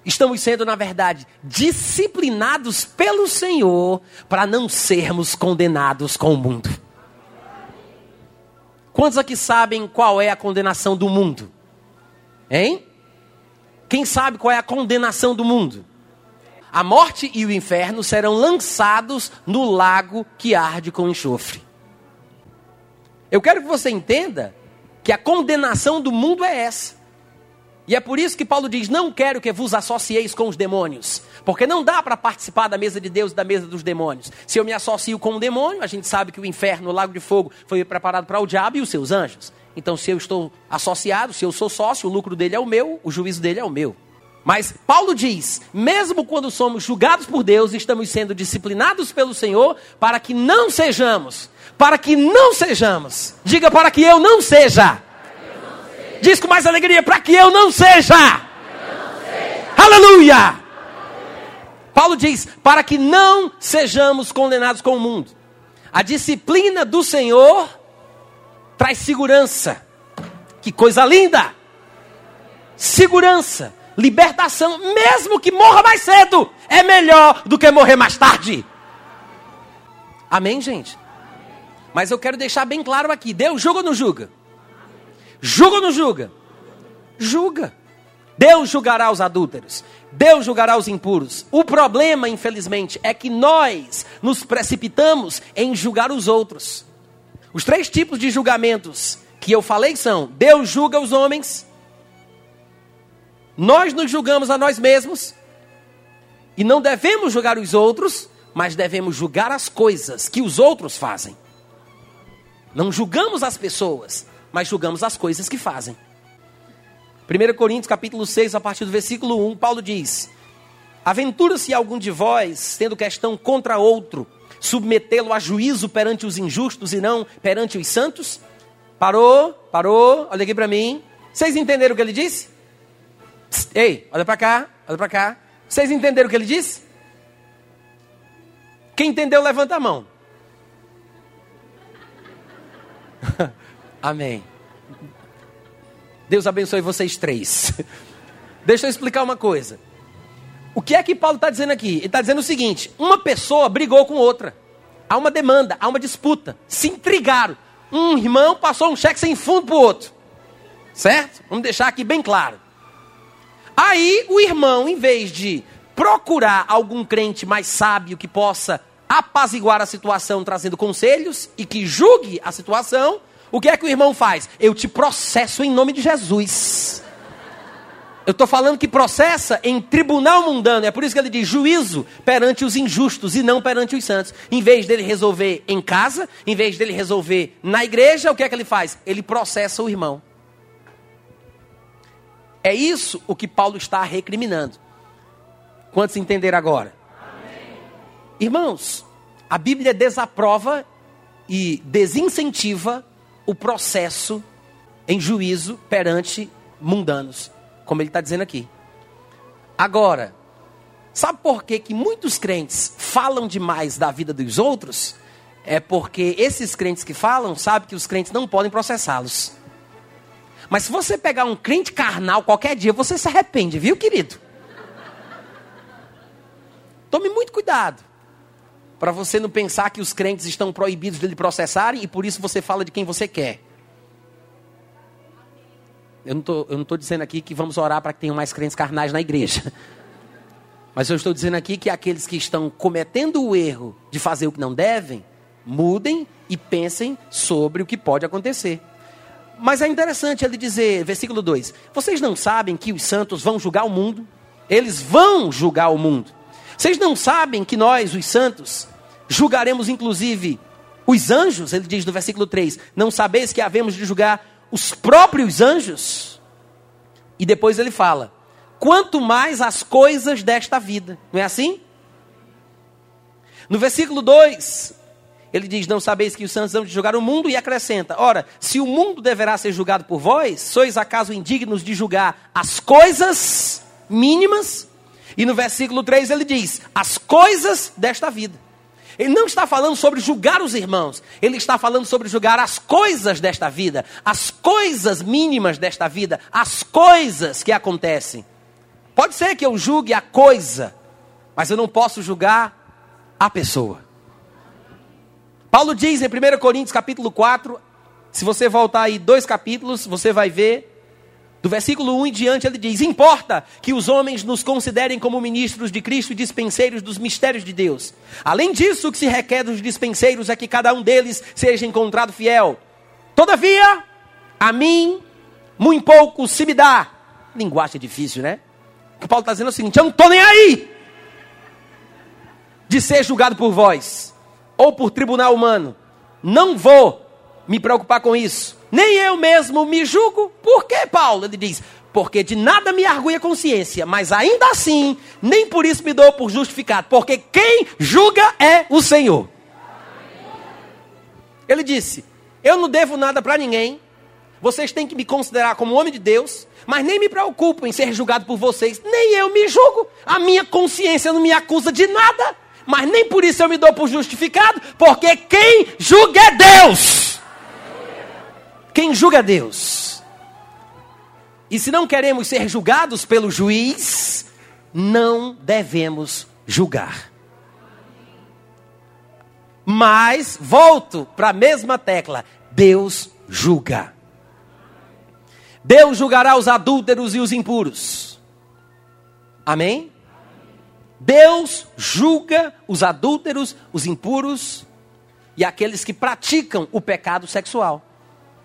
estamos sendo, na verdade, disciplinados pelo Senhor para não sermos condenados com o mundo. Quantos aqui sabem qual é a condenação do mundo? Hein? Quem sabe qual é a condenação do mundo? A morte e o inferno serão lançados no lago que arde com enxofre. Eu quero que você entenda que a condenação do mundo é essa. E é por isso que Paulo diz: Não quero que vos associeis com os demônios. Porque não dá para participar da mesa de Deus e da mesa dos demônios. Se eu me associo com um demônio, a gente sabe que o inferno, o lago de fogo, foi preparado para o diabo e os seus anjos. Então, se eu estou associado, se eu sou sócio, o lucro dele é o meu, o juízo dele é o meu. Mas Paulo diz: mesmo quando somos julgados por Deus, estamos sendo disciplinados pelo Senhor para que não sejamos, para que não sejamos. Diga para que eu não seja Diz com mais alegria: para que eu não seja. Seja. Aleluia! Paulo diz: para que não sejamos condenados com o mundo. A disciplina do Senhor traz segurança. Que coisa linda! Segurança, libertação, mesmo que morra mais cedo, é melhor do que morrer mais tarde. Amém, gente? Mas eu quero deixar bem claro aqui: Deus julga ou não julga? Julga ou não julga? Julga. Deus julgará os adúlteros. Deus julgará os impuros. O problema, infelizmente, é que nós nos precipitamos em julgar os outros. Os três tipos de julgamentos que eu falei são: Deus julga os homens, nós nos julgamos a nós mesmos, e não devemos julgar os outros, mas devemos julgar as coisas que os outros fazem. Não julgamos as pessoas, mas julgamos as coisas que fazem. 1 Coríntios capítulo 6, a partir do versículo 1, Paulo diz: Aventura-se algum de vós, tendo questão contra outro, submetê-lo a juízo perante os injustos e não perante os santos? Parou, parou, olha aqui para mim. Vocês entenderam o que ele disse? Psst, ei, olha para cá, olha para cá. Vocês entenderam o que ele disse? Quem entendeu, levanta a mão. Amém. Deus abençoe vocês três. Deixa eu explicar uma coisa. O que é que Paulo está dizendo aqui? Ele está dizendo o seguinte: uma pessoa brigou com outra. Há uma demanda, há uma disputa. Se intrigaram. Um irmão passou um cheque sem fundo para o outro. Certo? Vamos deixar aqui bem claro. Aí o irmão, em vez de procurar algum crente mais sábio que possa apaziguar a situação, trazendo conselhos e que julgue a situação, o que é que o irmão faz? Eu te processo em nome de Jesus. Eu estou falando que processa em tribunal mundano. É por isso que ele diz juízo perante os injustos e não perante os santos. Em vez dele resolver em casa, em vez dele resolver na igreja, o que é que ele faz? Ele processa o irmão. É isso o que Paulo está recriminando. Quantos entenderam agora? Amém. Irmãos, A Bíblia desaprova e desincentiva o processo em juízo perante mundanos, como ele está dizendo aqui. Agora, sabe por que, que muitos crentes falam demais da vida dos outros? É porque esses crentes que falam sabem que os crentes não podem processá-los. Mas se você pegar um crente carnal qualquer dia, você se arrepende, viu, querido? Tome muito cuidado. Para você não pensar que os crentes estão proibidos de lhe processarem e por isso você fala de quem você quer. Eu não estou dizendo aqui que vamos orar para que tenham mais crentes carnais na igreja. Mas eu estou dizendo aqui que aqueles que estão cometendo o erro de fazer o que não devem, mudem e pensem sobre o que pode acontecer. Mas é interessante ele dizer, versículo 2: Vocês não sabem que os santos vão julgar o mundo? Eles vão julgar o mundo. Vocês não sabem que nós, os santos, julgaremos inclusive os anjos? Ele diz no versículo 3: Não sabeis que havemos de julgar os próprios anjos? E depois ele fala: Quanto mais as coisas desta vida. Não é assim? No versículo 2, ele diz: Não sabeis que os santos vão de julgar o mundo? E acrescenta: Ora, se o mundo deverá ser julgado por vós, sois acaso indignos de julgar as coisas mínimas? E no versículo 3 ele diz: as coisas desta vida. Ele não está falando sobre julgar os irmãos, ele está falando sobre julgar as coisas desta vida, as coisas mínimas desta vida, as coisas que acontecem. Pode ser que eu julgue a coisa, mas eu não posso julgar a pessoa. Paulo diz em 1 Coríntios capítulo 4, se você voltar aí dois capítulos, você vai ver do versículo 1 em diante, ele diz: Importa que os homens nos considerem como ministros de Cristo e dispenseiros dos mistérios de Deus. Além disso, o que se requer dos dispenseiros é que cada um deles seja encontrado fiel. Todavia, a mim, muito pouco se me dá. Linguagem difícil, né? O que Paulo está dizendo é o seguinte: Eu não estou nem aí de ser julgado por vós ou por tribunal humano. Não vou me preocupar com isso nem eu mesmo me julgo. Por que, Paulo? Ele diz: porque de nada me argui a consciência, mas ainda assim, nem por isso me dou por justificado, porque quem julga é o Senhor. Ele disse: Eu não devo nada para ninguém, vocês têm que me considerar como homem de Deus, mas nem me preocupo em ser julgado por vocês, nem eu me julgo, a minha consciência não me acusa de nada, mas nem por isso eu me dou por justificado, porque quem julga é Deus. Quem julga Deus. E se não queremos ser julgados pelo juiz, não devemos julgar. Mas, volto para a mesma tecla: Deus julga. Deus julgará os adúlteros e os impuros. Amém? Deus julga os adúlteros, os impuros e aqueles que praticam o pecado sexual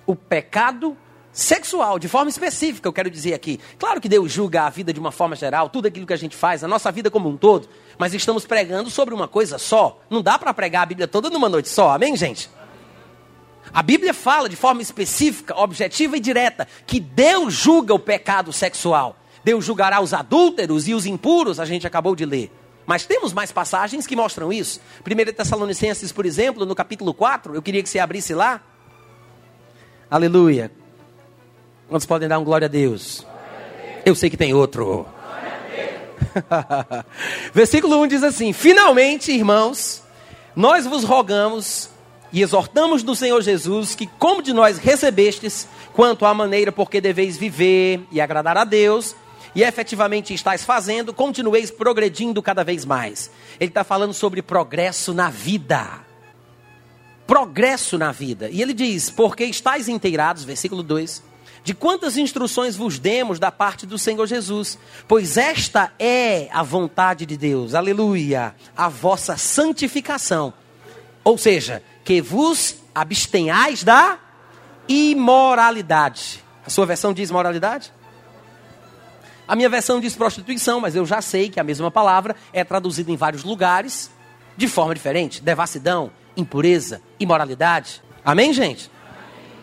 o pecado sexual, de forma específica, eu quero dizer aqui. Claro que Deus julga a vida de uma forma geral, tudo aquilo que a gente faz, a nossa vida como um todo, mas estamos pregando sobre uma coisa só. Não dá para pregar a Bíblia toda numa noite só, amém, gente? A Bíblia fala de forma específica, objetiva e direta que Deus julga o pecado sexual. Deus julgará os adúlteros e os impuros, a gente acabou de ler. Mas temos mais passagens que mostram isso. 1 Tessalonicenses, por exemplo, no capítulo 4, eu queria que você abrisse lá. Aleluia. Quantos podem dar um glória a Deus? Eu sei que tem outro. Versículo 1 diz assim: Finalmente, irmãos, nós vos rogamos e exortamos do Senhor Jesus que, como de nós recebestes, quanto à maneira por que deveis viver e agradar a Deus, e efetivamente estáis fazendo, continueis progredindo cada vez mais. Ele está falando sobre progresso na vida progresso na vida. E ele diz: Porque estáis inteirados, versículo 2, de quantas instruções vos demos da parte do Senhor Jesus, pois esta é a vontade de Deus, aleluia, a vossa santificação. Ou seja, que vos abstenhais da imoralidade. A sua versão diz moralidade? A minha versão diz prostituição, mas eu já sei que a mesma palavra é traduzida em vários lugares de forma diferente. Devassidão, impureza, imoralidade. Amém, gente?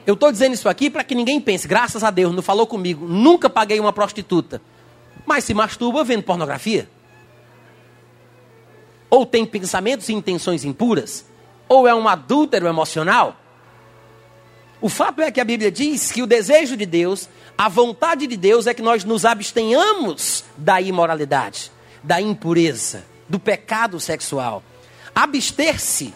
Eu estou dizendo isso aqui para que ninguém pense, graças a Deus, não falou comigo, nunca paguei uma prostituta. Mas se masturba vendo pornografia. Ou tem pensamentos e intenções impuras? Ou é um adúltero emocional? O fato é que a Bíblia diz que o desejo de Deus, a vontade de Deus é que nós nos abstenhamos da imoralidade, da impureza, do pecado sexual. Abster-se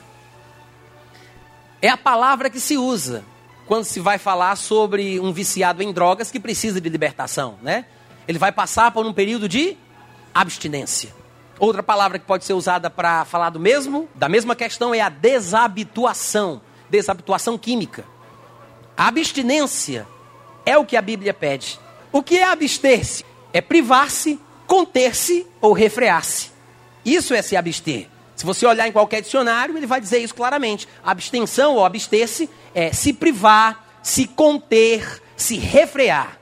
é a palavra que se usa quando se vai falar sobre um viciado em drogas que precisa de libertação, né? Ele vai passar por um período de abstinência. Outra palavra que pode ser usada para falar do mesmo, da mesma questão é a desabituação, desabituação química. A abstinência é o que a Bíblia pede. O que é abster-se? É privar-se, conter-se ou refrear-se. Isso é se abster. Se você olhar em qualquer dicionário, ele vai dizer isso claramente. Abstenção ou abster-se é se privar, se conter, se refrear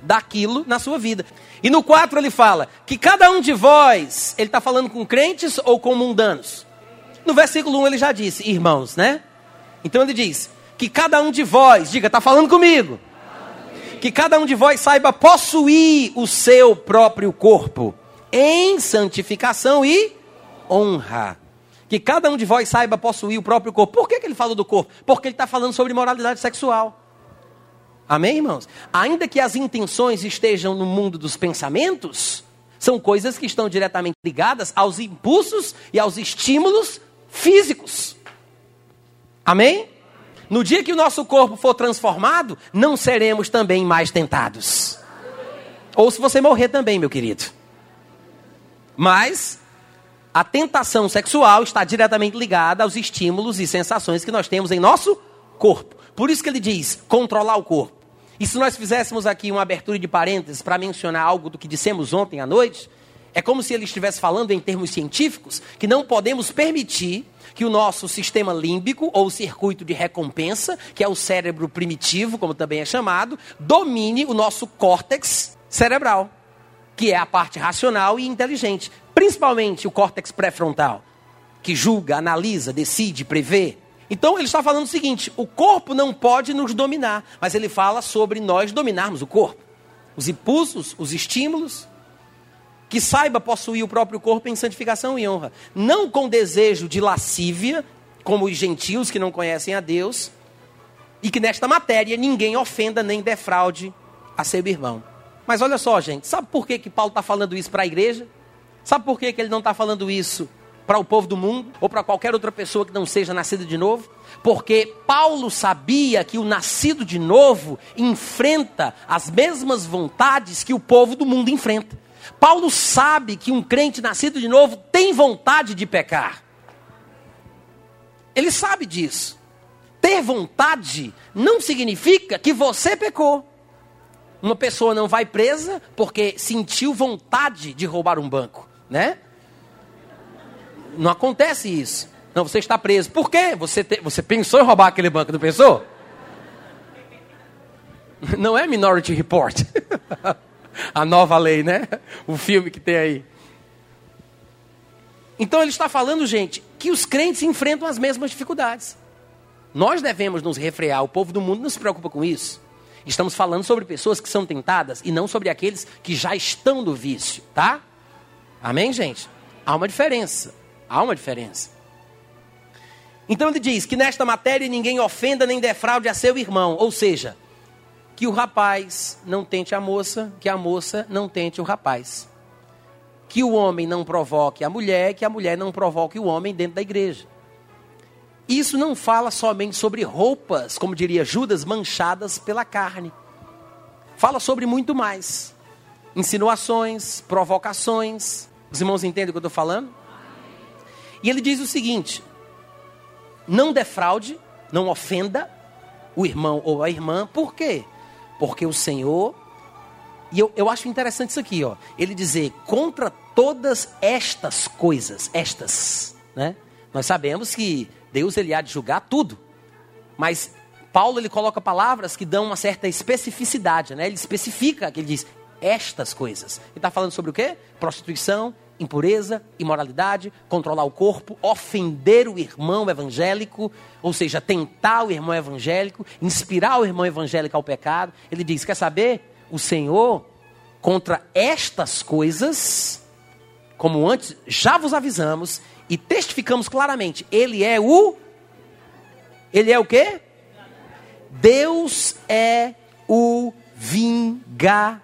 daquilo na sua vida. E no 4 ele fala que cada um de vós, ele está falando com crentes ou com mundanos? No versículo 1 ele já disse, irmãos, né? Então ele diz: que cada um de vós, diga, está falando comigo, que cada um de vós saiba possuir o seu próprio corpo em santificação e honra. Que cada um de vós saiba possuir o próprio corpo. Por que, que ele falou do corpo? Porque ele está falando sobre moralidade sexual. Amém, irmãos? Ainda que as intenções estejam no mundo dos pensamentos, são coisas que estão diretamente ligadas aos impulsos e aos estímulos físicos. Amém? No dia que o nosso corpo for transformado, não seremos também mais tentados. Ou se você morrer também, meu querido. Mas a tentação sexual está diretamente ligada aos estímulos e sensações que nós temos em nosso corpo. Por isso que ele diz controlar o corpo. E se nós fizéssemos aqui uma abertura de parênteses para mencionar algo do que dissemos ontem à noite, é como se ele estivesse falando em termos científicos que não podemos permitir que o nosso sistema límbico, ou circuito de recompensa, que é o cérebro primitivo, como também é chamado, domine o nosso córtex cerebral, que é a parte racional e inteligente, principalmente o córtex pré-frontal, que julga, analisa, decide, prevê. Então ele está falando o seguinte: o corpo não pode nos dominar, mas ele fala sobre nós dominarmos o corpo. Os impulsos, os estímulos, que saiba possuir o próprio corpo em santificação e honra, não com desejo de lascívia, como os gentios que não conhecem a Deus, e que nesta matéria ninguém ofenda nem defraude a seu irmão. Mas olha só, gente, sabe por que, que Paulo está falando isso para a igreja? Sabe por que, ele não está falando isso para o povo do mundo ou para qualquer outra pessoa que não seja nascida de novo? Porque Paulo sabia que o nascido de novo enfrenta as mesmas vontades que o povo do mundo enfrenta. Paulo sabe que um crente nascido de novo tem vontade de pecar. Ele sabe disso. Ter vontade não significa que você pecou. Uma pessoa não vai presa porque sentiu vontade de roubar um banco, né? Não acontece isso. Não, você está preso. Por quê? Você, te, você pensou em roubar aquele banco, não pensou? Não é Minority Report. a nova lei, né? O filme que tem aí. Então ele está falando, gente, que os crentes enfrentam as mesmas dificuldades. Nós devemos nos refrear, o povo do mundo não se preocupa com isso. Estamos falando sobre pessoas que são tentadas e não sobre aqueles que já estão no vício, tá? Amém, gente? Há uma diferença. Há uma diferença. Então ele diz que nesta matéria ninguém ofenda nem defraude a seu irmão, ou seja, que o rapaz não tente a moça, que a moça não tente o rapaz. Que o homem não provoque a mulher, que a mulher não provoque o homem dentro da igreja. Isso não fala somente sobre roupas, como diria Judas, manchadas pela carne. Fala sobre muito mais. Insinuações, provocações. Os irmãos entendem o que eu estou falando? E ele diz o seguinte: não defraude, não ofenda o irmão ou a irmã, por quê? Porque o Senhor, e eu, eu acho interessante isso aqui, ó, ele dizer contra todas estas coisas, estas, né? Nós sabemos que Deus ele há de julgar tudo, mas Paulo ele coloca palavras que dão uma certa especificidade, né? Ele especifica, ele diz estas coisas. Ele está falando sobre o quê? Prostituição, impureza, imoralidade, controlar o corpo, ofender o irmão evangélico, ou seja, tentar o irmão evangélico, inspirar o irmão evangélico ao pecado. Ele diz: Quer saber? O Senhor, contra estas coisas, como antes já vos avisamos, e testificamos claramente, ele é o Ele é o quê? Deus é o vingador.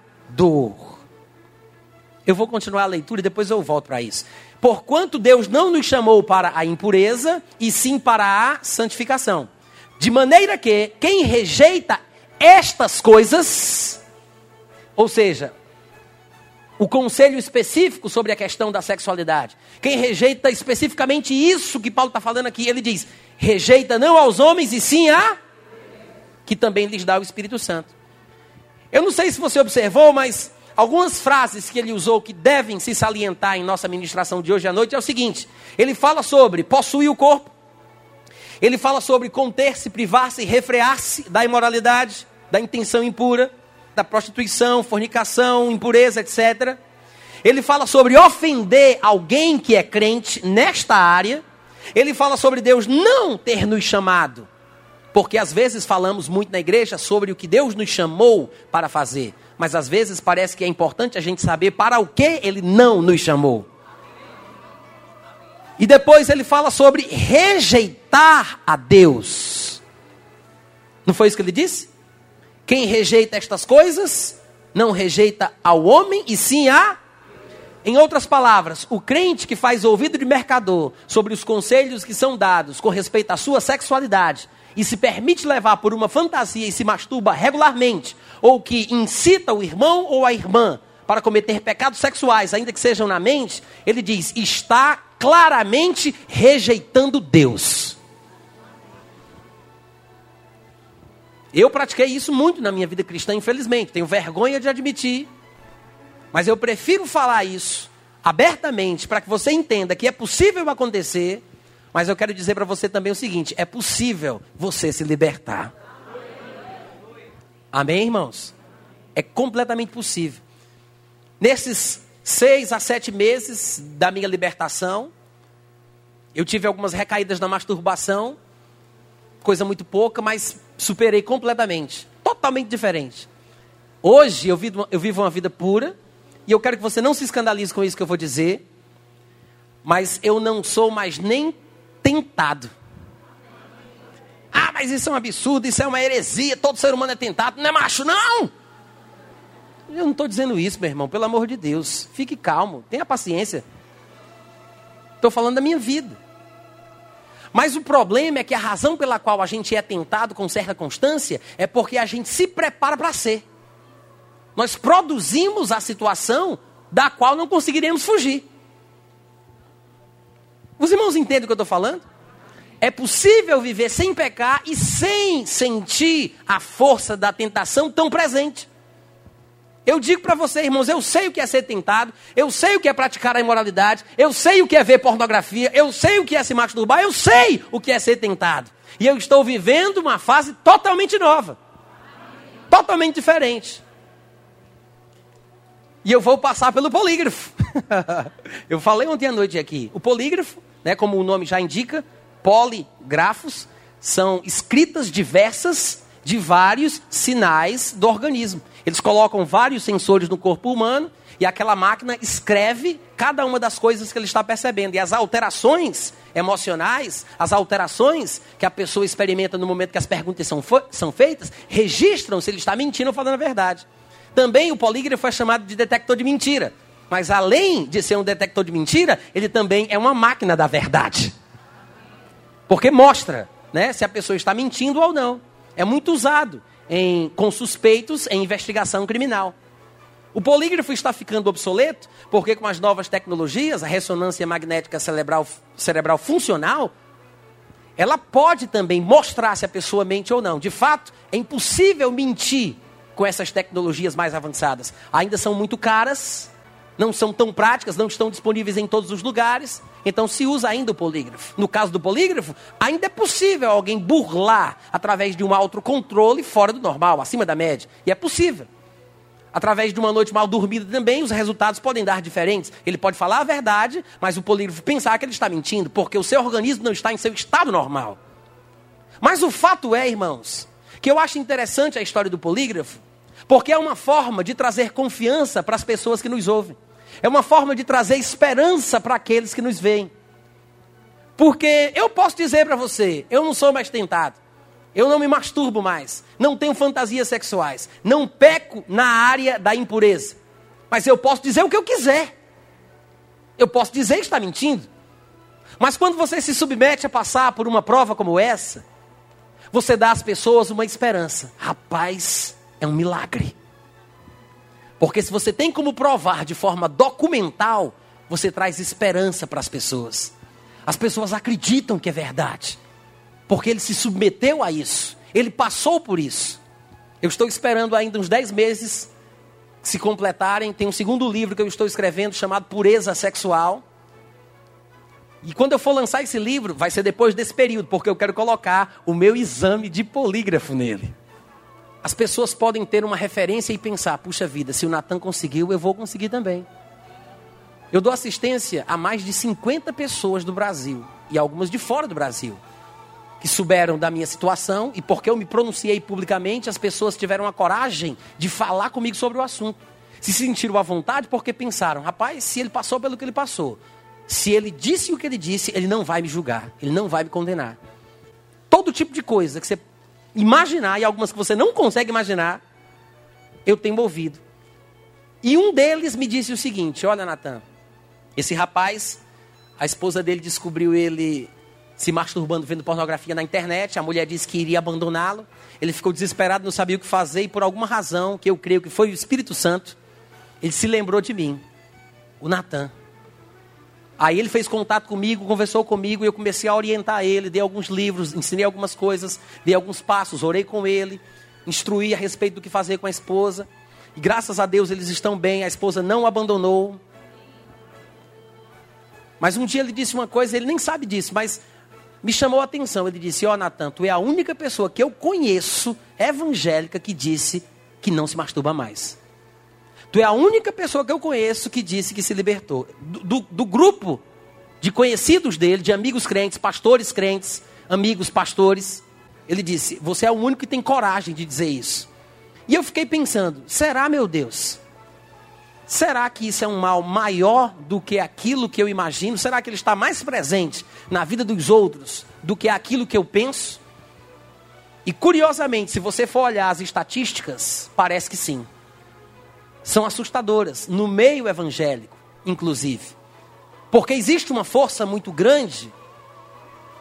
Eu vou continuar a leitura e depois eu volto para isso. Porquanto Deus não nos chamou para a impureza, e sim para a santificação. De maneira que quem rejeita estas coisas, ou seja, o conselho específico sobre a questão da sexualidade, quem rejeita especificamente isso que Paulo está falando aqui, ele diz: rejeita não aos homens e sim a que também lhes dá o Espírito Santo. Eu não sei se você observou, mas algumas frases que ele usou que devem se salientar em nossa ministração de hoje à noite é o seguinte: ele fala sobre possuir o corpo, ele fala sobre conter-se, privar-se, refrear-se da imoralidade, da intenção impura, da prostituição, fornicação, impureza, etc. Ele fala sobre ofender alguém que é crente nesta área. Ele fala sobre Deus não ter nos chamado, porque às vezes falamos muito na igreja sobre o que Deus nos chamou para fazer mas às vezes parece que é importante a gente saber para o que ele não nos chamou. E depois ele fala sobre rejeitar a Deus. Não foi isso que ele disse? Quem rejeita estas coisas, não rejeita ao homem e sim a. Em outras palavras, o crente que faz ouvido de mercador sobre os conselhos que são dados com respeito à sua sexualidade, e se permite levar por uma fantasia e se masturba regularmente, ou que incita o irmão ou a irmã para cometer pecados sexuais, ainda que sejam na mente, ele diz: está claramente rejeitando Deus. Eu pratiquei isso muito na minha vida cristã, infelizmente. Tenho vergonha de admitir. Mas eu prefiro falar isso abertamente para que você entenda que é possível acontecer mas eu quero dizer para você também o seguinte: é possível você se libertar. Amém, irmãos? É completamente possível. Nesses seis a sete meses da minha libertação, eu tive algumas recaídas na masturbação, coisa muito pouca, mas superei completamente, totalmente diferente. Hoje eu vivo, eu vivo uma vida pura, e eu quero que você não se escandalize com isso que eu vou dizer, mas eu não sou mais nem tentado. Ah, mas isso é um absurdo, isso é uma heresia, todo ser humano é tentado. Não é macho, não! Eu não estou dizendo isso, meu irmão, pelo amor de Deus. Fique calmo, tenha paciência. Estou falando da minha vida. Mas o problema é que a razão pela qual a gente é tentado com certa constância é porque a gente se prepara para ser. Nós produzimos a situação da qual não conseguiremos fugir. Os irmãos entendem o que eu estou falando? É possível viver sem pecar e sem sentir a força da tentação tão presente. Eu digo para vocês, irmãos, eu sei o que é ser tentado, eu sei o que é praticar a imoralidade, eu sei o que é ver pornografia, eu sei o que é se masturbar, eu sei o que é ser tentado. E eu estou vivendo uma fase totalmente nova, totalmente diferente. E eu vou passar pelo polígrafo. eu falei ontem à noite aqui. O polígrafo né, como o nome já indica, poligrafos, são escritas diversas de vários sinais do organismo. Eles colocam vários sensores no corpo humano e aquela máquina escreve cada uma das coisas que ele está percebendo. E as alterações emocionais, as alterações que a pessoa experimenta no momento que as perguntas são, são feitas, registram se ele está mentindo ou falando a verdade. Também o polígrafo é chamado de detector de mentira. Mas além de ser um detector de mentira, ele também é uma máquina da verdade. Porque mostra né, se a pessoa está mentindo ou não. É muito usado em, com suspeitos em investigação criminal. O polígrafo está ficando obsoleto porque, com as novas tecnologias, a ressonância magnética cerebral, cerebral funcional, ela pode também mostrar se a pessoa mente ou não. De fato, é impossível mentir com essas tecnologias mais avançadas. Ainda são muito caras, não são tão práticas, não estão disponíveis em todos os lugares. Então se usa ainda o polígrafo. No caso do polígrafo, ainda é possível alguém burlar através de um autocontrole fora do normal, acima da média. E é possível. Através de uma noite mal dormida também, os resultados podem dar diferentes. Ele pode falar a verdade, mas o polígrafo pensar que ele está mentindo, porque o seu organismo não está em seu estado normal. Mas o fato é, irmãos, que eu acho interessante a história do polígrafo, porque é uma forma de trazer confiança para as pessoas que nos ouvem. É uma forma de trazer esperança para aqueles que nos veem. Porque eu posso dizer para você, eu não sou mais tentado. Eu não me masturbo mais. Não tenho fantasias sexuais. Não peco na área da impureza. Mas eu posso dizer o que eu quiser. Eu posso dizer que está mentindo. Mas quando você se submete a passar por uma prova como essa, você dá às pessoas uma esperança. Rapaz, é um milagre. Porque se você tem como provar de forma documental, você traz esperança para as pessoas. As pessoas acreditam que é verdade. Porque ele se submeteu a isso. Ele passou por isso. Eu estou esperando ainda uns 10 meses se completarem. Tem um segundo livro que eu estou escrevendo chamado Pureza Sexual. E quando eu for lançar esse livro, vai ser depois desse período, porque eu quero colocar o meu exame de polígrafo nele. As pessoas podem ter uma referência e pensar: puxa vida, se o Natan conseguiu, eu vou conseguir também. Eu dou assistência a mais de 50 pessoas do Brasil e algumas de fora do Brasil que souberam da minha situação e porque eu me pronunciei publicamente, as pessoas tiveram a coragem de falar comigo sobre o assunto. Se sentiram à vontade porque pensaram: rapaz, se ele passou pelo que ele passou, se ele disse o que ele disse, ele não vai me julgar, ele não vai me condenar. Todo tipo de coisa que você imaginar e algumas que você não consegue imaginar, eu tenho ouvido. E um deles me disse o seguinte: Olha, Natan, esse rapaz, a esposa dele descobriu ele se masturbando vendo pornografia na internet. A mulher disse que iria abandoná-lo. Ele ficou desesperado, não sabia o que fazer, e por alguma razão, que eu creio que foi o Espírito Santo, ele se lembrou de mim, o Natan. Aí ele fez contato comigo, conversou comigo e eu comecei a orientar ele, dei alguns livros, ensinei algumas coisas, dei alguns passos, orei com ele, instruí a respeito do que fazer com a esposa. E graças a Deus eles estão bem, a esposa não o abandonou. Mas um dia ele disse uma coisa, ele nem sabe disso, mas me chamou a atenção. Ele disse: Ó, oh, Natan, tu é a única pessoa que eu conheço evangélica que disse que não se masturba mais. Tu é a única pessoa que eu conheço que disse que se libertou. Do, do, do grupo de conhecidos dele, de amigos crentes, pastores crentes, amigos pastores, ele disse: Você é o único que tem coragem de dizer isso. E eu fiquei pensando: será, meu Deus? Será que isso é um mal maior do que aquilo que eu imagino? Será que ele está mais presente na vida dos outros do que aquilo que eu penso? E curiosamente, se você for olhar as estatísticas, parece que sim são assustadoras, no meio evangélico, inclusive. Porque existe uma força muito grande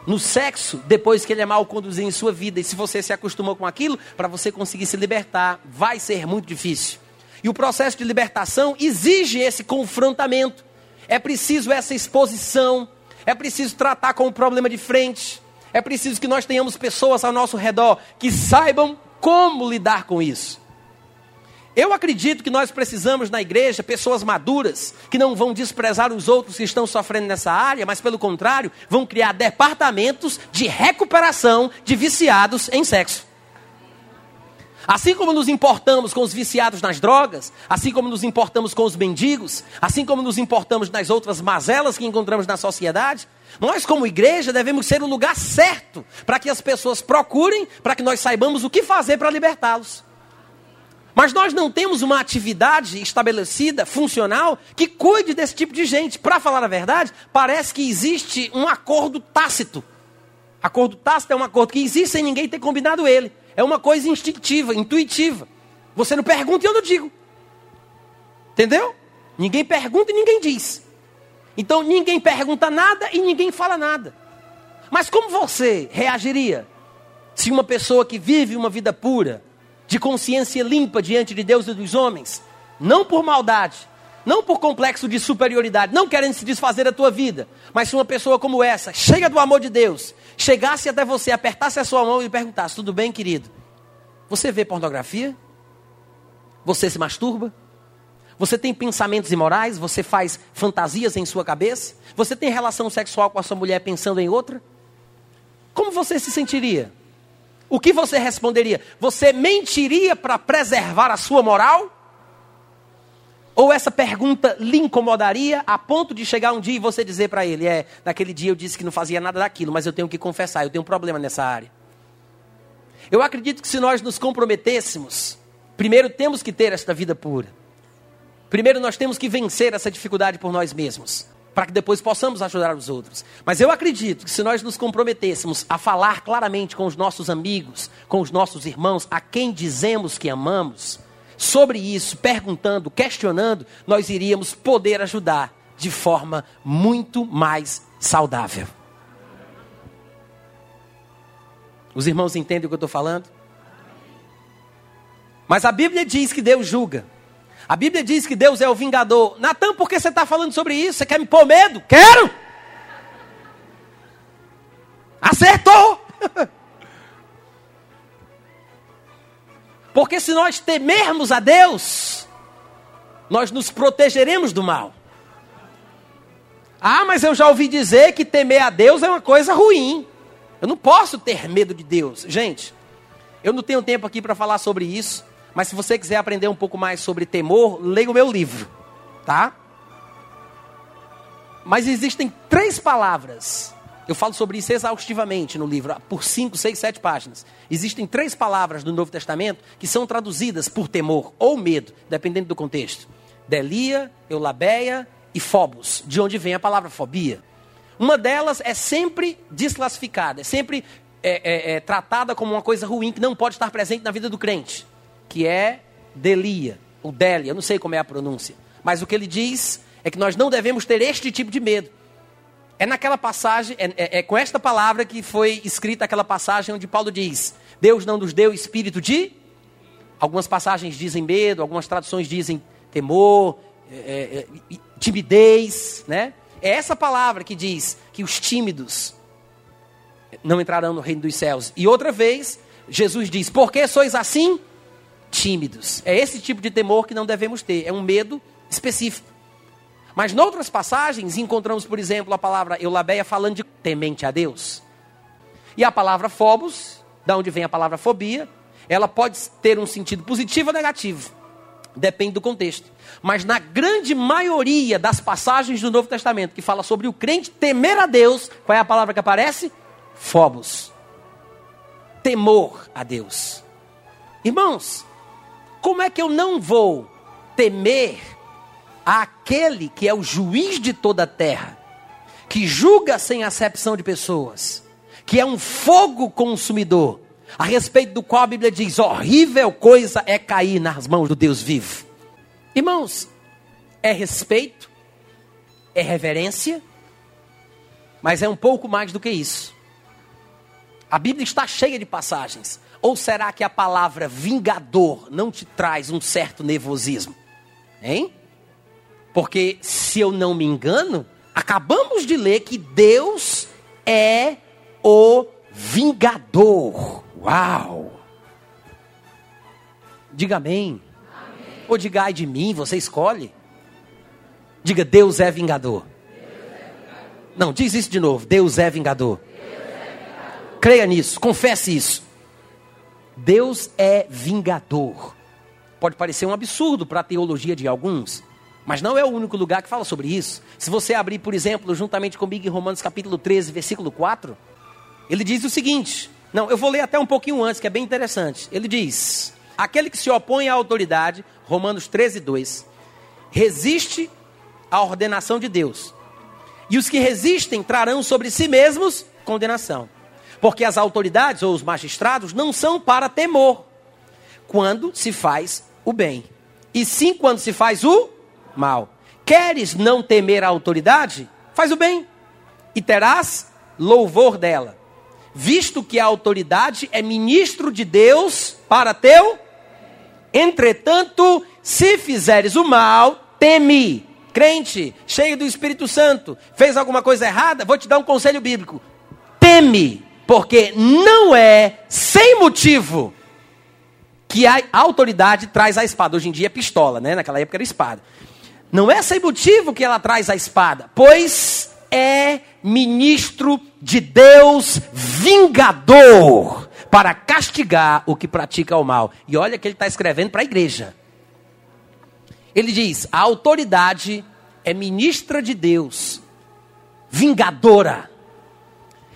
no sexo depois que ele é mal conduzido em sua vida. E se você se acostumou com aquilo, para você conseguir se libertar, vai ser muito difícil. E o processo de libertação exige esse confrontamento. É preciso essa exposição. É preciso tratar com o problema de frente. É preciso que nós tenhamos pessoas ao nosso redor que saibam como lidar com isso. Eu acredito que nós precisamos na igreja pessoas maduras que não vão desprezar os outros que estão sofrendo nessa área, mas pelo contrário, vão criar departamentos de recuperação de viciados em sexo. Assim como nos importamos com os viciados nas drogas, assim como nos importamos com os mendigos, assim como nos importamos nas outras mazelas que encontramos na sociedade, nós, como igreja, devemos ser o lugar certo para que as pessoas procurem, para que nós saibamos o que fazer para libertá-los. Mas nós não temos uma atividade estabelecida, funcional, que cuide desse tipo de gente. Para falar a verdade, parece que existe um acordo tácito. Acordo tácito é um acordo que existe sem ninguém ter combinado ele. É uma coisa instintiva, intuitiva. Você não pergunta e eu não digo. Entendeu? Ninguém pergunta e ninguém diz. Então ninguém pergunta nada e ninguém fala nada. Mas como você reagiria se uma pessoa que vive uma vida pura, de consciência limpa diante de Deus e dos homens, não por maldade, não por complexo de superioridade, não querendo se desfazer da tua vida, mas se uma pessoa como essa, cheia do amor de Deus, chegasse até você, apertasse a sua mão e perguntasse: Tudo bem, querido? Você vê pornografia? Você se masturba? Você tem pensamentos imorais? Você faz fantasias em sua cabeça? Você tem relação sexual com a sua mulher pensando em outra? Como você se sentiria? O que você responderia? Você mentiria para preservar a sua moral? Ou essa pergunta lhe incomodaria a ponto de chegar um dia e você dizer para ele: É, naquele dia eu disse que não fazia nada daquilo, mas eu tenho que confessar, eu tenho um problema nessa área. Eu acredito que se nós nos comprometêssemos, primeiro temos que ter esta vida pura. Primeiro nós temos que vencer essa dificuldade por nós mesmos para que depois possamos ajudar os outros. Mas eu acredito que se nós nos comprometêssemos a falar claramente com os nossos amigos, com os nossos irmãos, a quem dizemos que amamos, sobre isso, perguntando, questionando, nós iríamos poder ajudar de forma muito mais saudável. Os irmãos entendem o que eu estou falando? Mas a Bíblia diz que Deus julga. A Bíblia diz que Deus é o vingador. Natan, por que você está falando sobre isso? Você quer me pôr medo? Quero! Acertou! Porque se nós temermos a Deus, nós nos protegeremos do mal. Ah, mas eu já ouvi dizer que temer a Deus é uma coisa ruim. Eu não posso ter medo de Deus. Gente, eu não tenho tempo aqui para falar sobre isso, mas se você quiser aprender um pouco mais sobre temor, leia o meu livro, tá? Mas existem três palavras. Eu falo sobre isso exaustivamente no livro, por cinco, seis, sete páginas. Existem três palavras do Novo Testamento que são traduzidas por temor ou medo, dependendo do contexto. Delia, Eulabeia e Phobos, de onde vem a palavra fobia. Uma delas é sempre desclassificada, é sempre é, é, é, tratada como uma coisa ruim que não pode estar presente na vida do crente, que é Delia, ou Délia, eu não sei como é a pronúncia. Mas o que ele diz é que nós não devemos ter este tipo de medo. É naquela passagem, é, é, é com esta palavra que foi escrita aquela passagem onde Paulo diz: Deus não nos deu espírito de. Algumas passagens dizem medo, algumas traduções dizem temor, é, é, timidez, né? É essa palavra que diz que os tímidos não entrarão no reino dos céus. E outra vez, Jesus diz: Por que sois assim? Tímidos. É esse tipo de temor que não devemos ter. É um medo específico. Mas em outras passagens, encontramos, por exemplo, a palavra eulabeia falando de temente a Deus. E a palavra phobos, da onde vem a palavra fobia, ela pode ter um sentido positivo ou negativo. Depende do contexto. Mas na grande maioria das passagens do Novo Testamento que fala sobre o crente temer a Deus, qual é a palavra que aparece? Fobos. Temor a Deus. Irmãos, como é que eu não vou temer aquele que é o juiz de toda a terra, que julga sem acepção de pessoas, que é um fogo consumidor, a respeito do qual a Bíblia diz: horrível coisa é cair nas mãos do Deus vivo. Irmãos, é respeito, é reverência, mas é um pouco mais do que isso. A Bíblia está cheia de passagens. Ou será que a palavra vingador não te traz um certo nervosismo? Hein? Porque, se eu não me engano, acabamos de ler que Deus é o vingador. Uau! Diga amém. amém. Ou diga ai de mim, você escolhe. Diga Deus é vingador. Deus é vingador. Não, diz isso de novo. Deus é vingador. Deus é vingador. Creia nisso, confesse isso. Deus é vingador. Pode parecer um absurdo para a teologia de alguns, mas não é o único lugar que fala sobre isso. Se você abrir, por exemplo, juntamente comigo em Romanos capítulo 13, versículo 4, ele diz o seguinte: não, eu vou ler até um pouquinho antes, que é bem interessante. Ele diz: Aquele que se opõe à autoridade, Romanos 13, 2, resiste à ordenação de Deus. E os que resistem trarão sobre si mesmos condenação. Porque as autoridades ou os magistrados não são para temor quando se faz o bem, e sim quando se faz o mal. Queres não temer a autoridade? Faz o bem, e terás louvor dela visto que a autoridade é ministro de Deus para teu. Entretanto, se fizeres o mal, teme. Crente, cheio do Espírito Santo, fez alguma coisa errada? Vou te dar um conselho bíblico. Teme, porque não é sem motivo que a autoridade traz a espada. Hoje em dia é pistola, né? Naquela época era espada. Não é sem motivo que ela traz a espada, pois é ministro de Deus vingador para castigar o que pratica o mal. E olha que ele está escrevendo para a igreja. Ele diz: a autoridade é ministra de Deus, vingadora.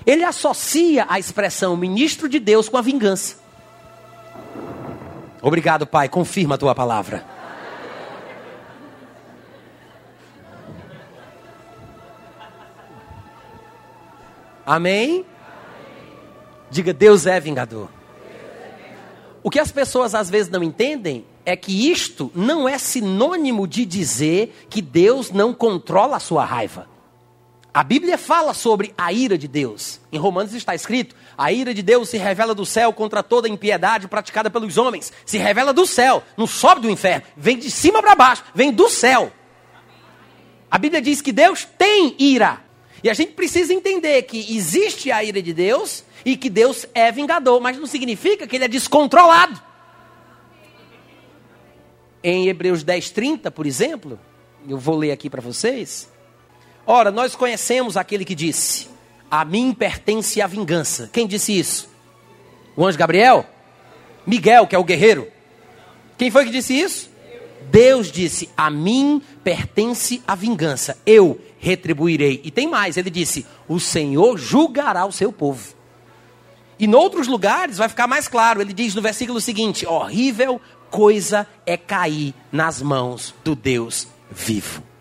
Ele associa a expressão ministro de Deus com a vingança. Obrigado, Pai, confirma a tua palavra. Amém? Diga, Deus é vingador. O que as pessoas às vezes não entendem é que isto não é sinônimo de dizer que Deus não controla a sua raiva. A Bíblia fala sobre a ira de Deus. Em Romanos está escrito: a ira de Deus se revela do céu contra toda impiedade praticada pelos homens. Se revela do céu, não sobe do inferno, vem de cima para baixo, vem do céu. A Bíblia diz que Deus tem ira. E a gente precisa entender que existe a ira de Deus e que Deus é vingador, mas não significa que ele é descontrolado. Em Hebreus 10:30, por exemplo, eu vou ler aqui para vocês. Ora, nós conhecemos aquele que disse: A mim pertence a vingança. Quem disse isso? O anjo Gabriel? Miguel, que é o guerreiro. Quem foi que disse isso? Deus disse: A mim pertence a vingança. Eu retribuirei. E tem mais, ele disse: O Senhor julgará o seu povo. E em outros lugares vai ficar mais claro. Ele diz no versículo seguinte: Horrível coisa é cair nas mãos do Deus vivo.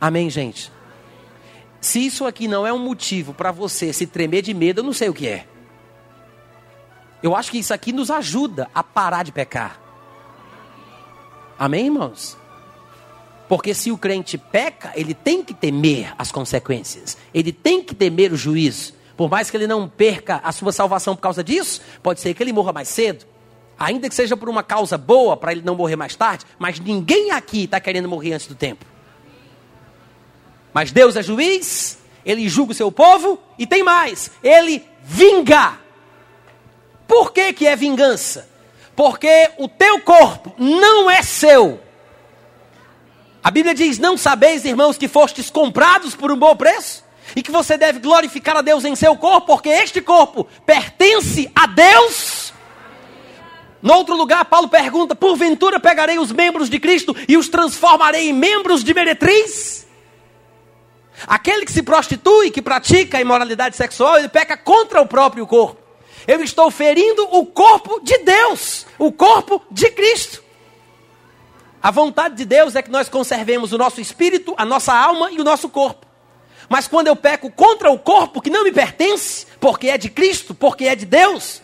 Amém, gente? Se isso aqui não é um motivo para você se tremer de medo, eu não sei o que é. Eu acho que isso aqui nos ajuda a parar de pecar. Amém, irmãos? Porque se o crente peca, ele tem que temer as consequências. Ele tem que temer o juízo. Por mais que ele não perca a sua salvação por causa disso, pode ser que ele morra mais cedo. Ainda que seja por uma causa boa, para ele não morrer mais tarde, mas ninguém aqui está querendo morrer antes do tempo. Mas Deus é juiz, ele julga o seu povo e tem mais, ele vinga. Por que, que é vingança? Porque o teu corpo não é seu. A Bíblia diz: Não sabeis, irmãos, que fostes comprados por um bom preço? E que você deve glorificar a Deus em seu corpo, porque este corpo pertence a Deus no outro lugar, Paulo pergunta: porventura pegarei os membros de Cristo e os transformarei em membros de meretriz? Aquele que se prostitui, que pratica a imoralidade sexual, ele peca contra o próprio corpo. Eu estou ferindo o corpo de Deus, o corpo de Cristo. A vontade de Deus é que nós conservemos o nosso espírito, a nossa alma e o nosso corpo. Mas quando eu peco contra o corpo que não me pertence, porque é de Cristo, porque é de Deus,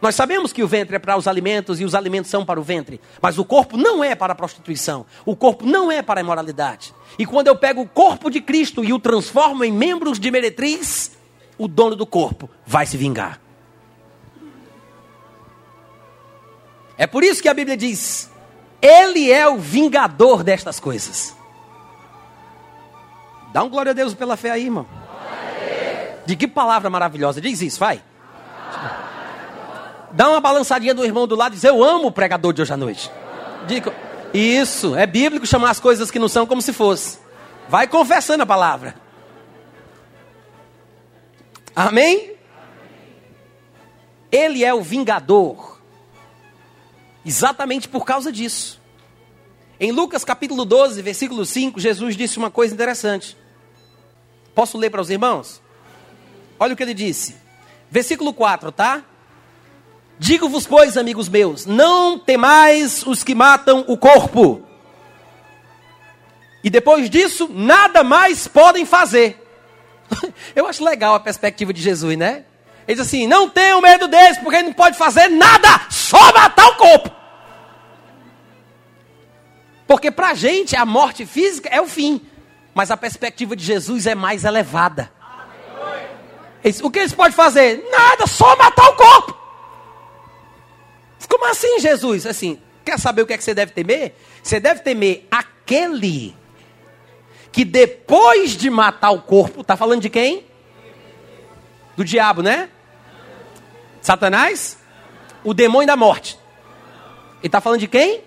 nós sabemos que o ventre é para os alimentos e os alimentos são para o ventre, mas o corpo não é para a prostituição, o corpo não é para a imoralidade. E quando eu pego o corpo de Cristo e o transformo em membros de meretriz, o dono do corpo vai se vingar. É por isso que a Bíblia diz: Ele é o vingador destas coisas. Dá um glória a Deus pela fé aí, irmão. De que palavra maravilhosa. Diz isso, vai. Dá uma balançadinha do irmão do lado e diz: Eu amo o pregador de hoje à noite. Diga, isso, é bíblico chamar as coisas que não são como se fosse. Vai confessando a palavra. Amém? Ele é o vingador. Exatamente por causa disso. Em Lucas capítulo 12, versículo 5, Jesus disse uma coisa interessante. Posso ler para os irmãos? Olha o que ele disse. Versículo 4, tá? Digo-vos, pois, amigos meus, não temais os que matam o corpo. E depois disso, nada mais podem fazer. Eu acho legal a perspectiva de Jesus, né? Ele diz assim: não tenham medo deles, porque ele não pode fazer nada, só matar o corpo. Porque para a gente a morte física é o fim, mas a perspectiva de Jesus é mais elevada. O que eles podem fazer? Nada, só matar o corpo. Como assim, Jesus? Assim, quer saber o que é que você deve temer? Você deve temer aquele que depois de matar o corpo, está falando de quem? Do diabo, né? Satanás? O demônio da morte. Ele está falando de quem?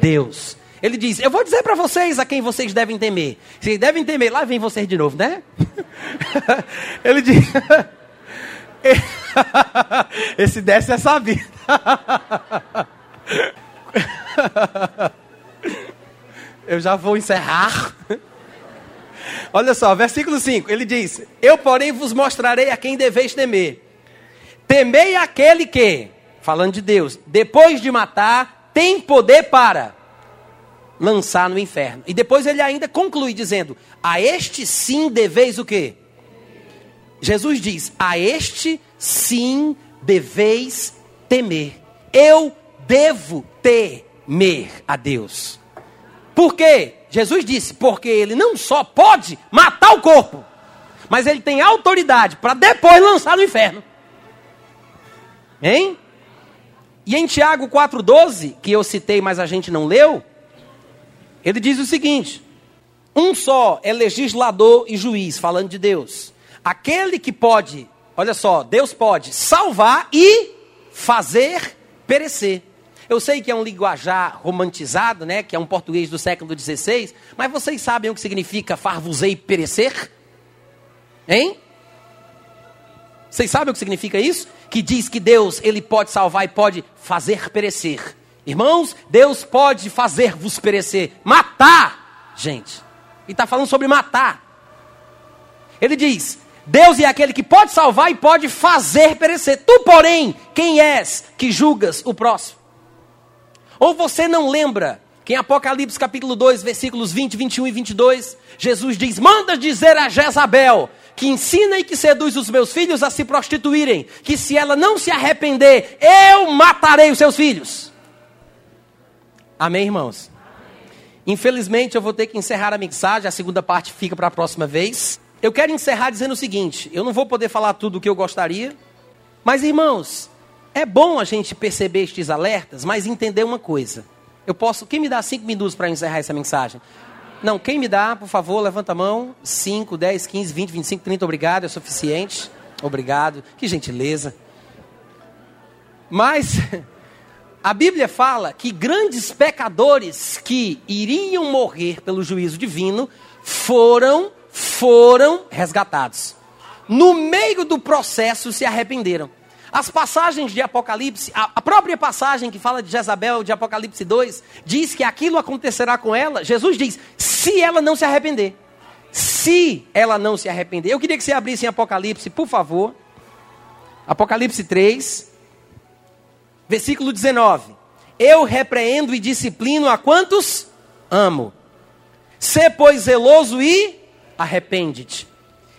Deus. Ele diz: Eu vou dizer para vocês a quem vocês devem temer. Vocês devem temer. Lá vem vocês de novo, né? Ele diz. Esse desce é sabido. Eu já vou encerrar. Olha só, versículo 5, ele diz: Eu, porém, vos mostrarei a quem deveis temer. Temei aquele que, falando de Deus, depois de matar, tem poder para lançar no inferno. E depois ele ainda conclui dizendo: A este sim deveis o quê? Jesus diz: A este sim deveis temer. Eu devo temer a Deus. Por quê? Jesus disse: Porque ele não só pode matar o corpo, mas ele tem autoridade para depois lançar no inferno. Hein? E em Tiago 4,12, que eu citei, mas a gente não leu, ele diz o seguinte: um só é legislador e juiz, falando de Deus. Aquele que pode, olha só, Deus pode salvar e fazer perecer. Eu sei que é um linguajar romantizado, né? Que é um português do século XVI, mas vocês sabem o que significa farvusei perecer? Hein? Vocês sabem o que significa isso? Que diz que Deus, ele pode salvar e pode fazer perecer. Irmãos, Deus pode fazer-vos perecer, matar, gente. E está falando sobre matar. Ele diz: Deus é aquele que pode salvar e pode fazer perecer. Tu, porém, quem és que julgas o próximo? Ou você não lembra que em Apocalipse capítulo 2, versículos 20, 21 e 22, Jesus diz: Manda dizer a Jezabel que ensina e que seduz os meus filhos a se prostituírem, que se ela não se arrepender, eu matarei os seus filhos. Amém, irmãos? Infelizmente, eu vou ter que encerrar a mensagem, a segunda parte fica para a próxima vez. Eu quero encerrar dizendo o seguinte: eu não vou poder falar tudo o que eu gostaria, mas irmãos, é bom a gente perceber estes alertas, mas entender uma coisa. Eu posso. Quem me dá cinco minutos para encerrar essa mensagem? Não, quem me dá, por favor, levanta a mão. 5, 10, 15, 20, 25, 30, obrigado, é suficiente. Obrigado, que gentileza. Mas a Bíblia fala que grandes pecadores que iriam morrer pelo juízo divino foram, foram resgatados. No meio do processo se arrependeram. As passagens de Apocalipse, a própria passagem que fala de Jezabel, de Apocalipse 2, diz que aquilo acontecerá com ela. Jesus diz: se ela não se arrepender. Se ela não se arrepender. Eu queria que você abrisse em Apocalipse, por favor. Apocalipse 3, versículo 19. Eu repreendo e disciplino a quantos amo. Sê, pois, zeloso e arrepende-te.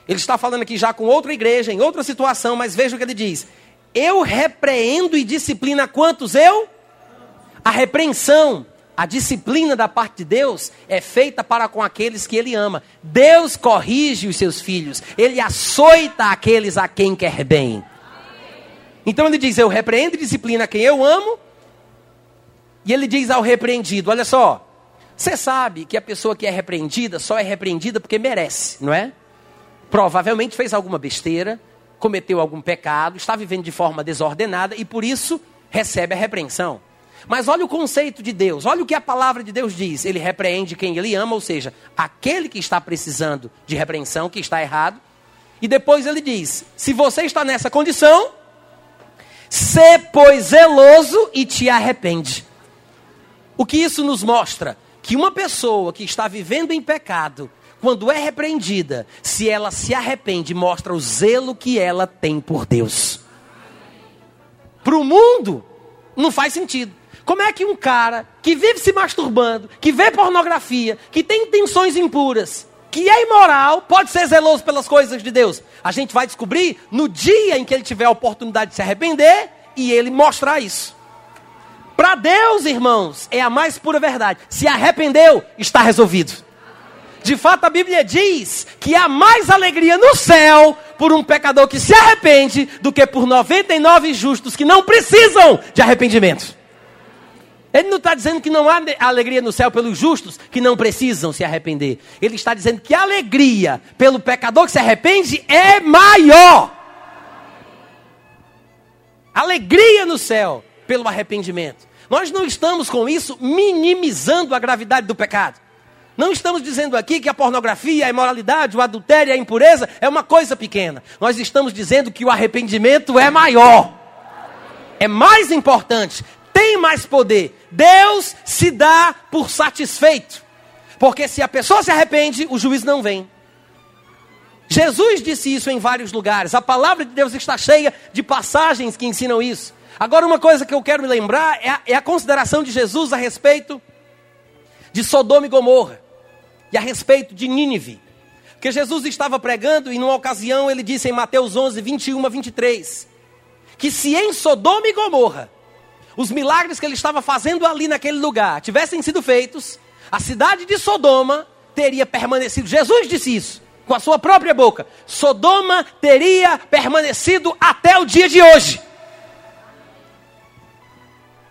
Ele está falando aqui já com outra igreja, em outra situação, mas veja o que ele diz. Eu repreendo e disciplina quantos eu? A repreensão, a disciplina da parte de Deus é feita para com aqueles que ele ama. Deus corrige os seus filhos, ele açoita aqueles a quem quer bem. Então ele diz: Eu repreendo e disciplina quem eu amo. E ele diz ao repreendido: Olha só, você sabe que a pessoa que é repreendida só é repreendida porque merece, não é? Provavelmente fez alguma besteira, cometeu algum pecado, está vivendo de forma desordenada e por isso recebe a repreensão. Mas olha o conceito de Deus, olha o que a palavra de Deus diz. Ele repreende quem ele ama, ou seja, aquele que está precisando de repreensão, que está errado. E depois ele diz: se você está nessa condição, se pois zeloso e te arrepende. O que isso nos mostra? Que uma pessoa que está vivendo em pecado, quando é repreendida, se ela se arrepende, mostra o zelo que ela tem por Deus. Para o mundo, não faz sentido. Como é que um cara que vive se masturbando, que vê pornografia, que tem intenções impuras, que é imoral, pode ser zeloso pelas coisas de Deus? A gente vai descobrir no dia em que ele tiver a oportunidade de se arrepender e ele mostrar isso. Para Deus, irmãos, é a mais pura verdade. Se arrependeu, está resolvido. De fato, a Bíblia diz que há mais alegria no céu por um pecador que se arrepende do que por 99 justos que não precisam de arrependimento. Ele não está dizendo que não há alegria no céu pelos justos que não precisam se arrepender. Ele está dizendo que a alegria pelo pecador que se arrepende é maior. Alegria no céu pelo arrependimento. Nós não estamos com isso minimizando a gravidade do pecado. Não estamos dizendo aqui que a pornografia, a imoralidade, o adultério, a impureza é uma coisa pequena. Nós estamos dizendo que o arrependimento é maior. É mais importante, tem mais poder. Deus se dá por satisfeito. Porque se a pessoa se arrepende, o juiz não vem. Jesus disse isso em vários lugares. A palavra de Deus está cheia de passagens que ensinam isso. Agora, uma coisa que eu quero me lembrar é a, é a consideração de Jesus a respeito de Sodoma e Gomorra e a respeito de Nínive. que Jesus estava pregando e numa ocasião ele disse em Mateus 11, 21 a 23, que se em Sodoma e Gomorra os milagres que ele estava fazendo ali naquele lugar tivessem sido feitos, a cidade de Sodoma teria permanecido. Jesus disse isso com a sua própria boca. Sodoma teria permanecido até o dia de hoje.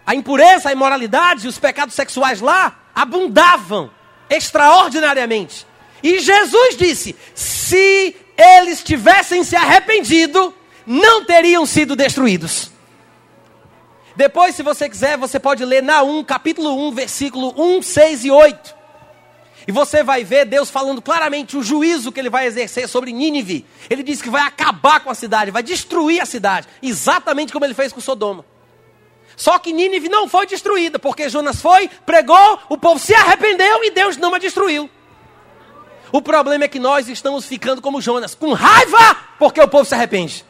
A impureza, a imoralidade e os pecados sexuais lá abundavam extraordinariamente. E Jesus disse: se eles tivessem se arrependido, não teriam sido destruídos. Depois, se você quiser, você pode ler Naum, capítulo 1, versículo 1, 6 e 8. E você vai ver Deus falando claramente o juízo que ele vai exercer sobre Nínive. Ele diz que vai acabar com a cidade, vai destruir a cidade, exatamente como ele fez com Sodoma. Só que Nínive não foi destruída, porque Jonas foi, pregou, o povo se arrependeu e Deus não a destruiu. O problema é que nós estamos ficando como Jonas, com raiva porque o povo se arrepende,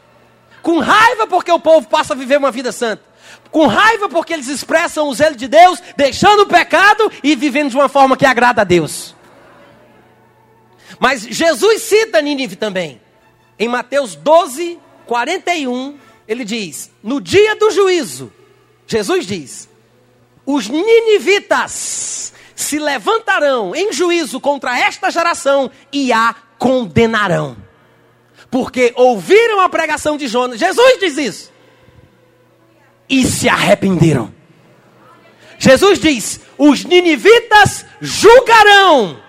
com raiva porque o povo passa a viver uma vida santa com raiva porque eles expressam o zelo de Deus, deixando o pecado e vivendo de uma forma que agrada a Deus. Mas Jesus cita Nínive também. Em Mateus 12, 41, ele diz: No dia do juízo, Jesus diz: Os ninivitas se levantarão em juízo contra esta geração e a condenarão. Porque ouviram a pregação de Jonas. Jesus diz isso e se arrependeram. Jesus diz: os ninivitas julgarão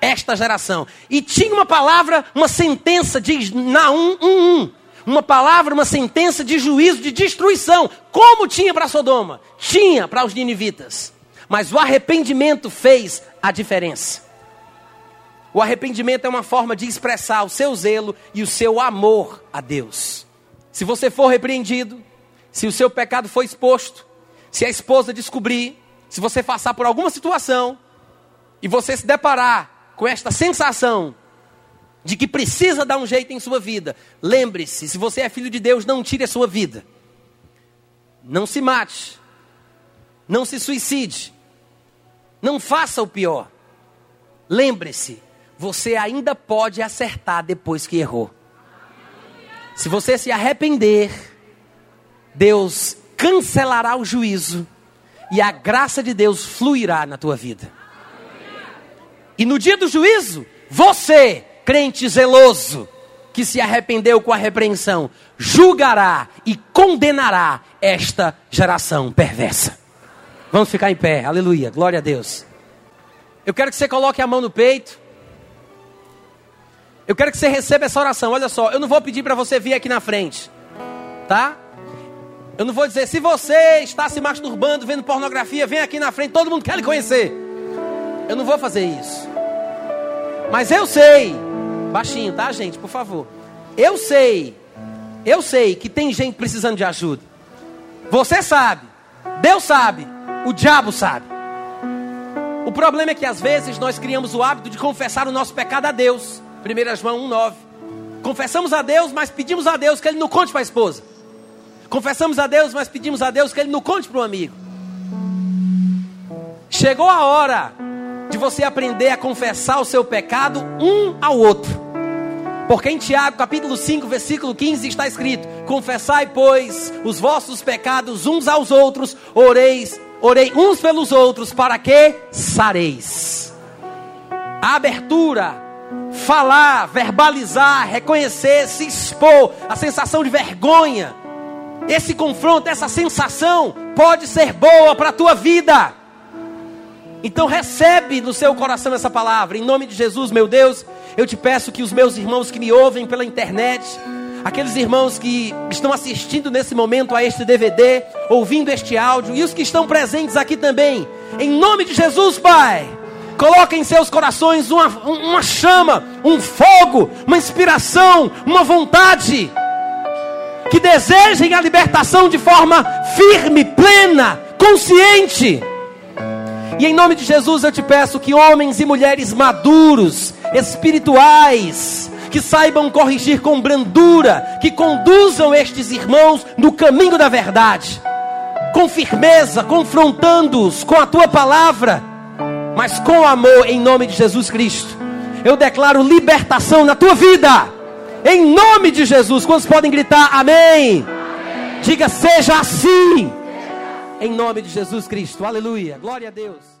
esta geração. E tinha uma palavra, uma sentença, diz Naum 1:1. Uma palavra, uma sentença de juízo, de destruição. Como tinha para Sodoma? Tinha para os ninivitas. Mas o arrependimento fez a diferença. O arrependimento é uma forma de expressar o seu zelo e o seu amor a Deus. Se você for repreendido, se o seu pecado foi exposto, se a esposa descobrir, se você passar por alguma situação e você se deparar com esta sensação de que precisa dar um jeito em sua vida, lembre-se: se você é filho de Deus, não tire a sua vida, não se mate, não se suicide, não faça o pior. Lembre-se, você ainda pode acertar depois que errou. Se você se arrepender, Deus cancelará o juízo e a graça de Deus fluirá na tua vida. E no dia do juízo, você, crente zeloso, que se arrependeu com a repreensão, julgará e condenará esta geração perversa. Vamos ficar em pé, aleluia, glória a Deus. Eu quero que você coloque a mão no peito. Eu quero que você receba essa oração. Olha só, eu não vou pedir para você vir aqui na frente, tá? Eu não vou dizer, se você está se masturbando, vendo pornografia, vem aqui na frente, todo mundo quer lhe conhecer. Eu não vou fazer isso. Mas eu sei, baixinho, tá, gente, por favor. Eu sei, eu sei que tem gente precisando de ajuda. Você sabe, Deus sabe, o diabo sabe. O problema é que às vezes nós criamos o hábito de confessar o nosso pecado a Deus. 1 João 1,9. Confessamos a Deus, mas pedimos a Deus que Ele não conte para a esposa. Confessamos a Deus, mas pedimos a Deus que Ele não conte para um amigo. Chegou a hora de você aprender a confessar o seu pecado um ao outro. Porque em Tiago, capítulo 5, versículo 15, está escrito: Confessai, pois, os vossos pecados uns aos outros, oreis, orei uns pelos outros, para que sareis. A abertura, falar, verbalizar, reconhecer, se expor, a sensação de vergonha, esse confronto, essa sensação pode ser boa para a tua vida. Então recebe no seu coração essa palavra. Em nome de Jesus, meu Deus, eu te peço que os meus irmãos que me ouvem pela internet, aqueles irmãos que estão assistindo nesse momento a este DVD, ouvindo este áudio, e os que estão presentes aqui também, em nome de Jesus, Pai, coloque em seus corações uma, uma chama, um fogo, uma inspiração, uma vontade que desejem a libertação de forma firme, plena, consciente. E em nome de Jesus eu te peço que homens e mulheres maduros, espirituais, que saibam corrigir com brandura, que conduzam estes irmãos no caminho da verdade, com firmeza, confrontando-os com a tua palavra, mas com amor em nome de Jesus Cristo. Eu declaro libertação na tua vida. Em nome de Jesus. Quantos podem gritar amém? amém. Diga seja assim. Em nome de Jesus Cristo. Aleluia. Glória a Deus.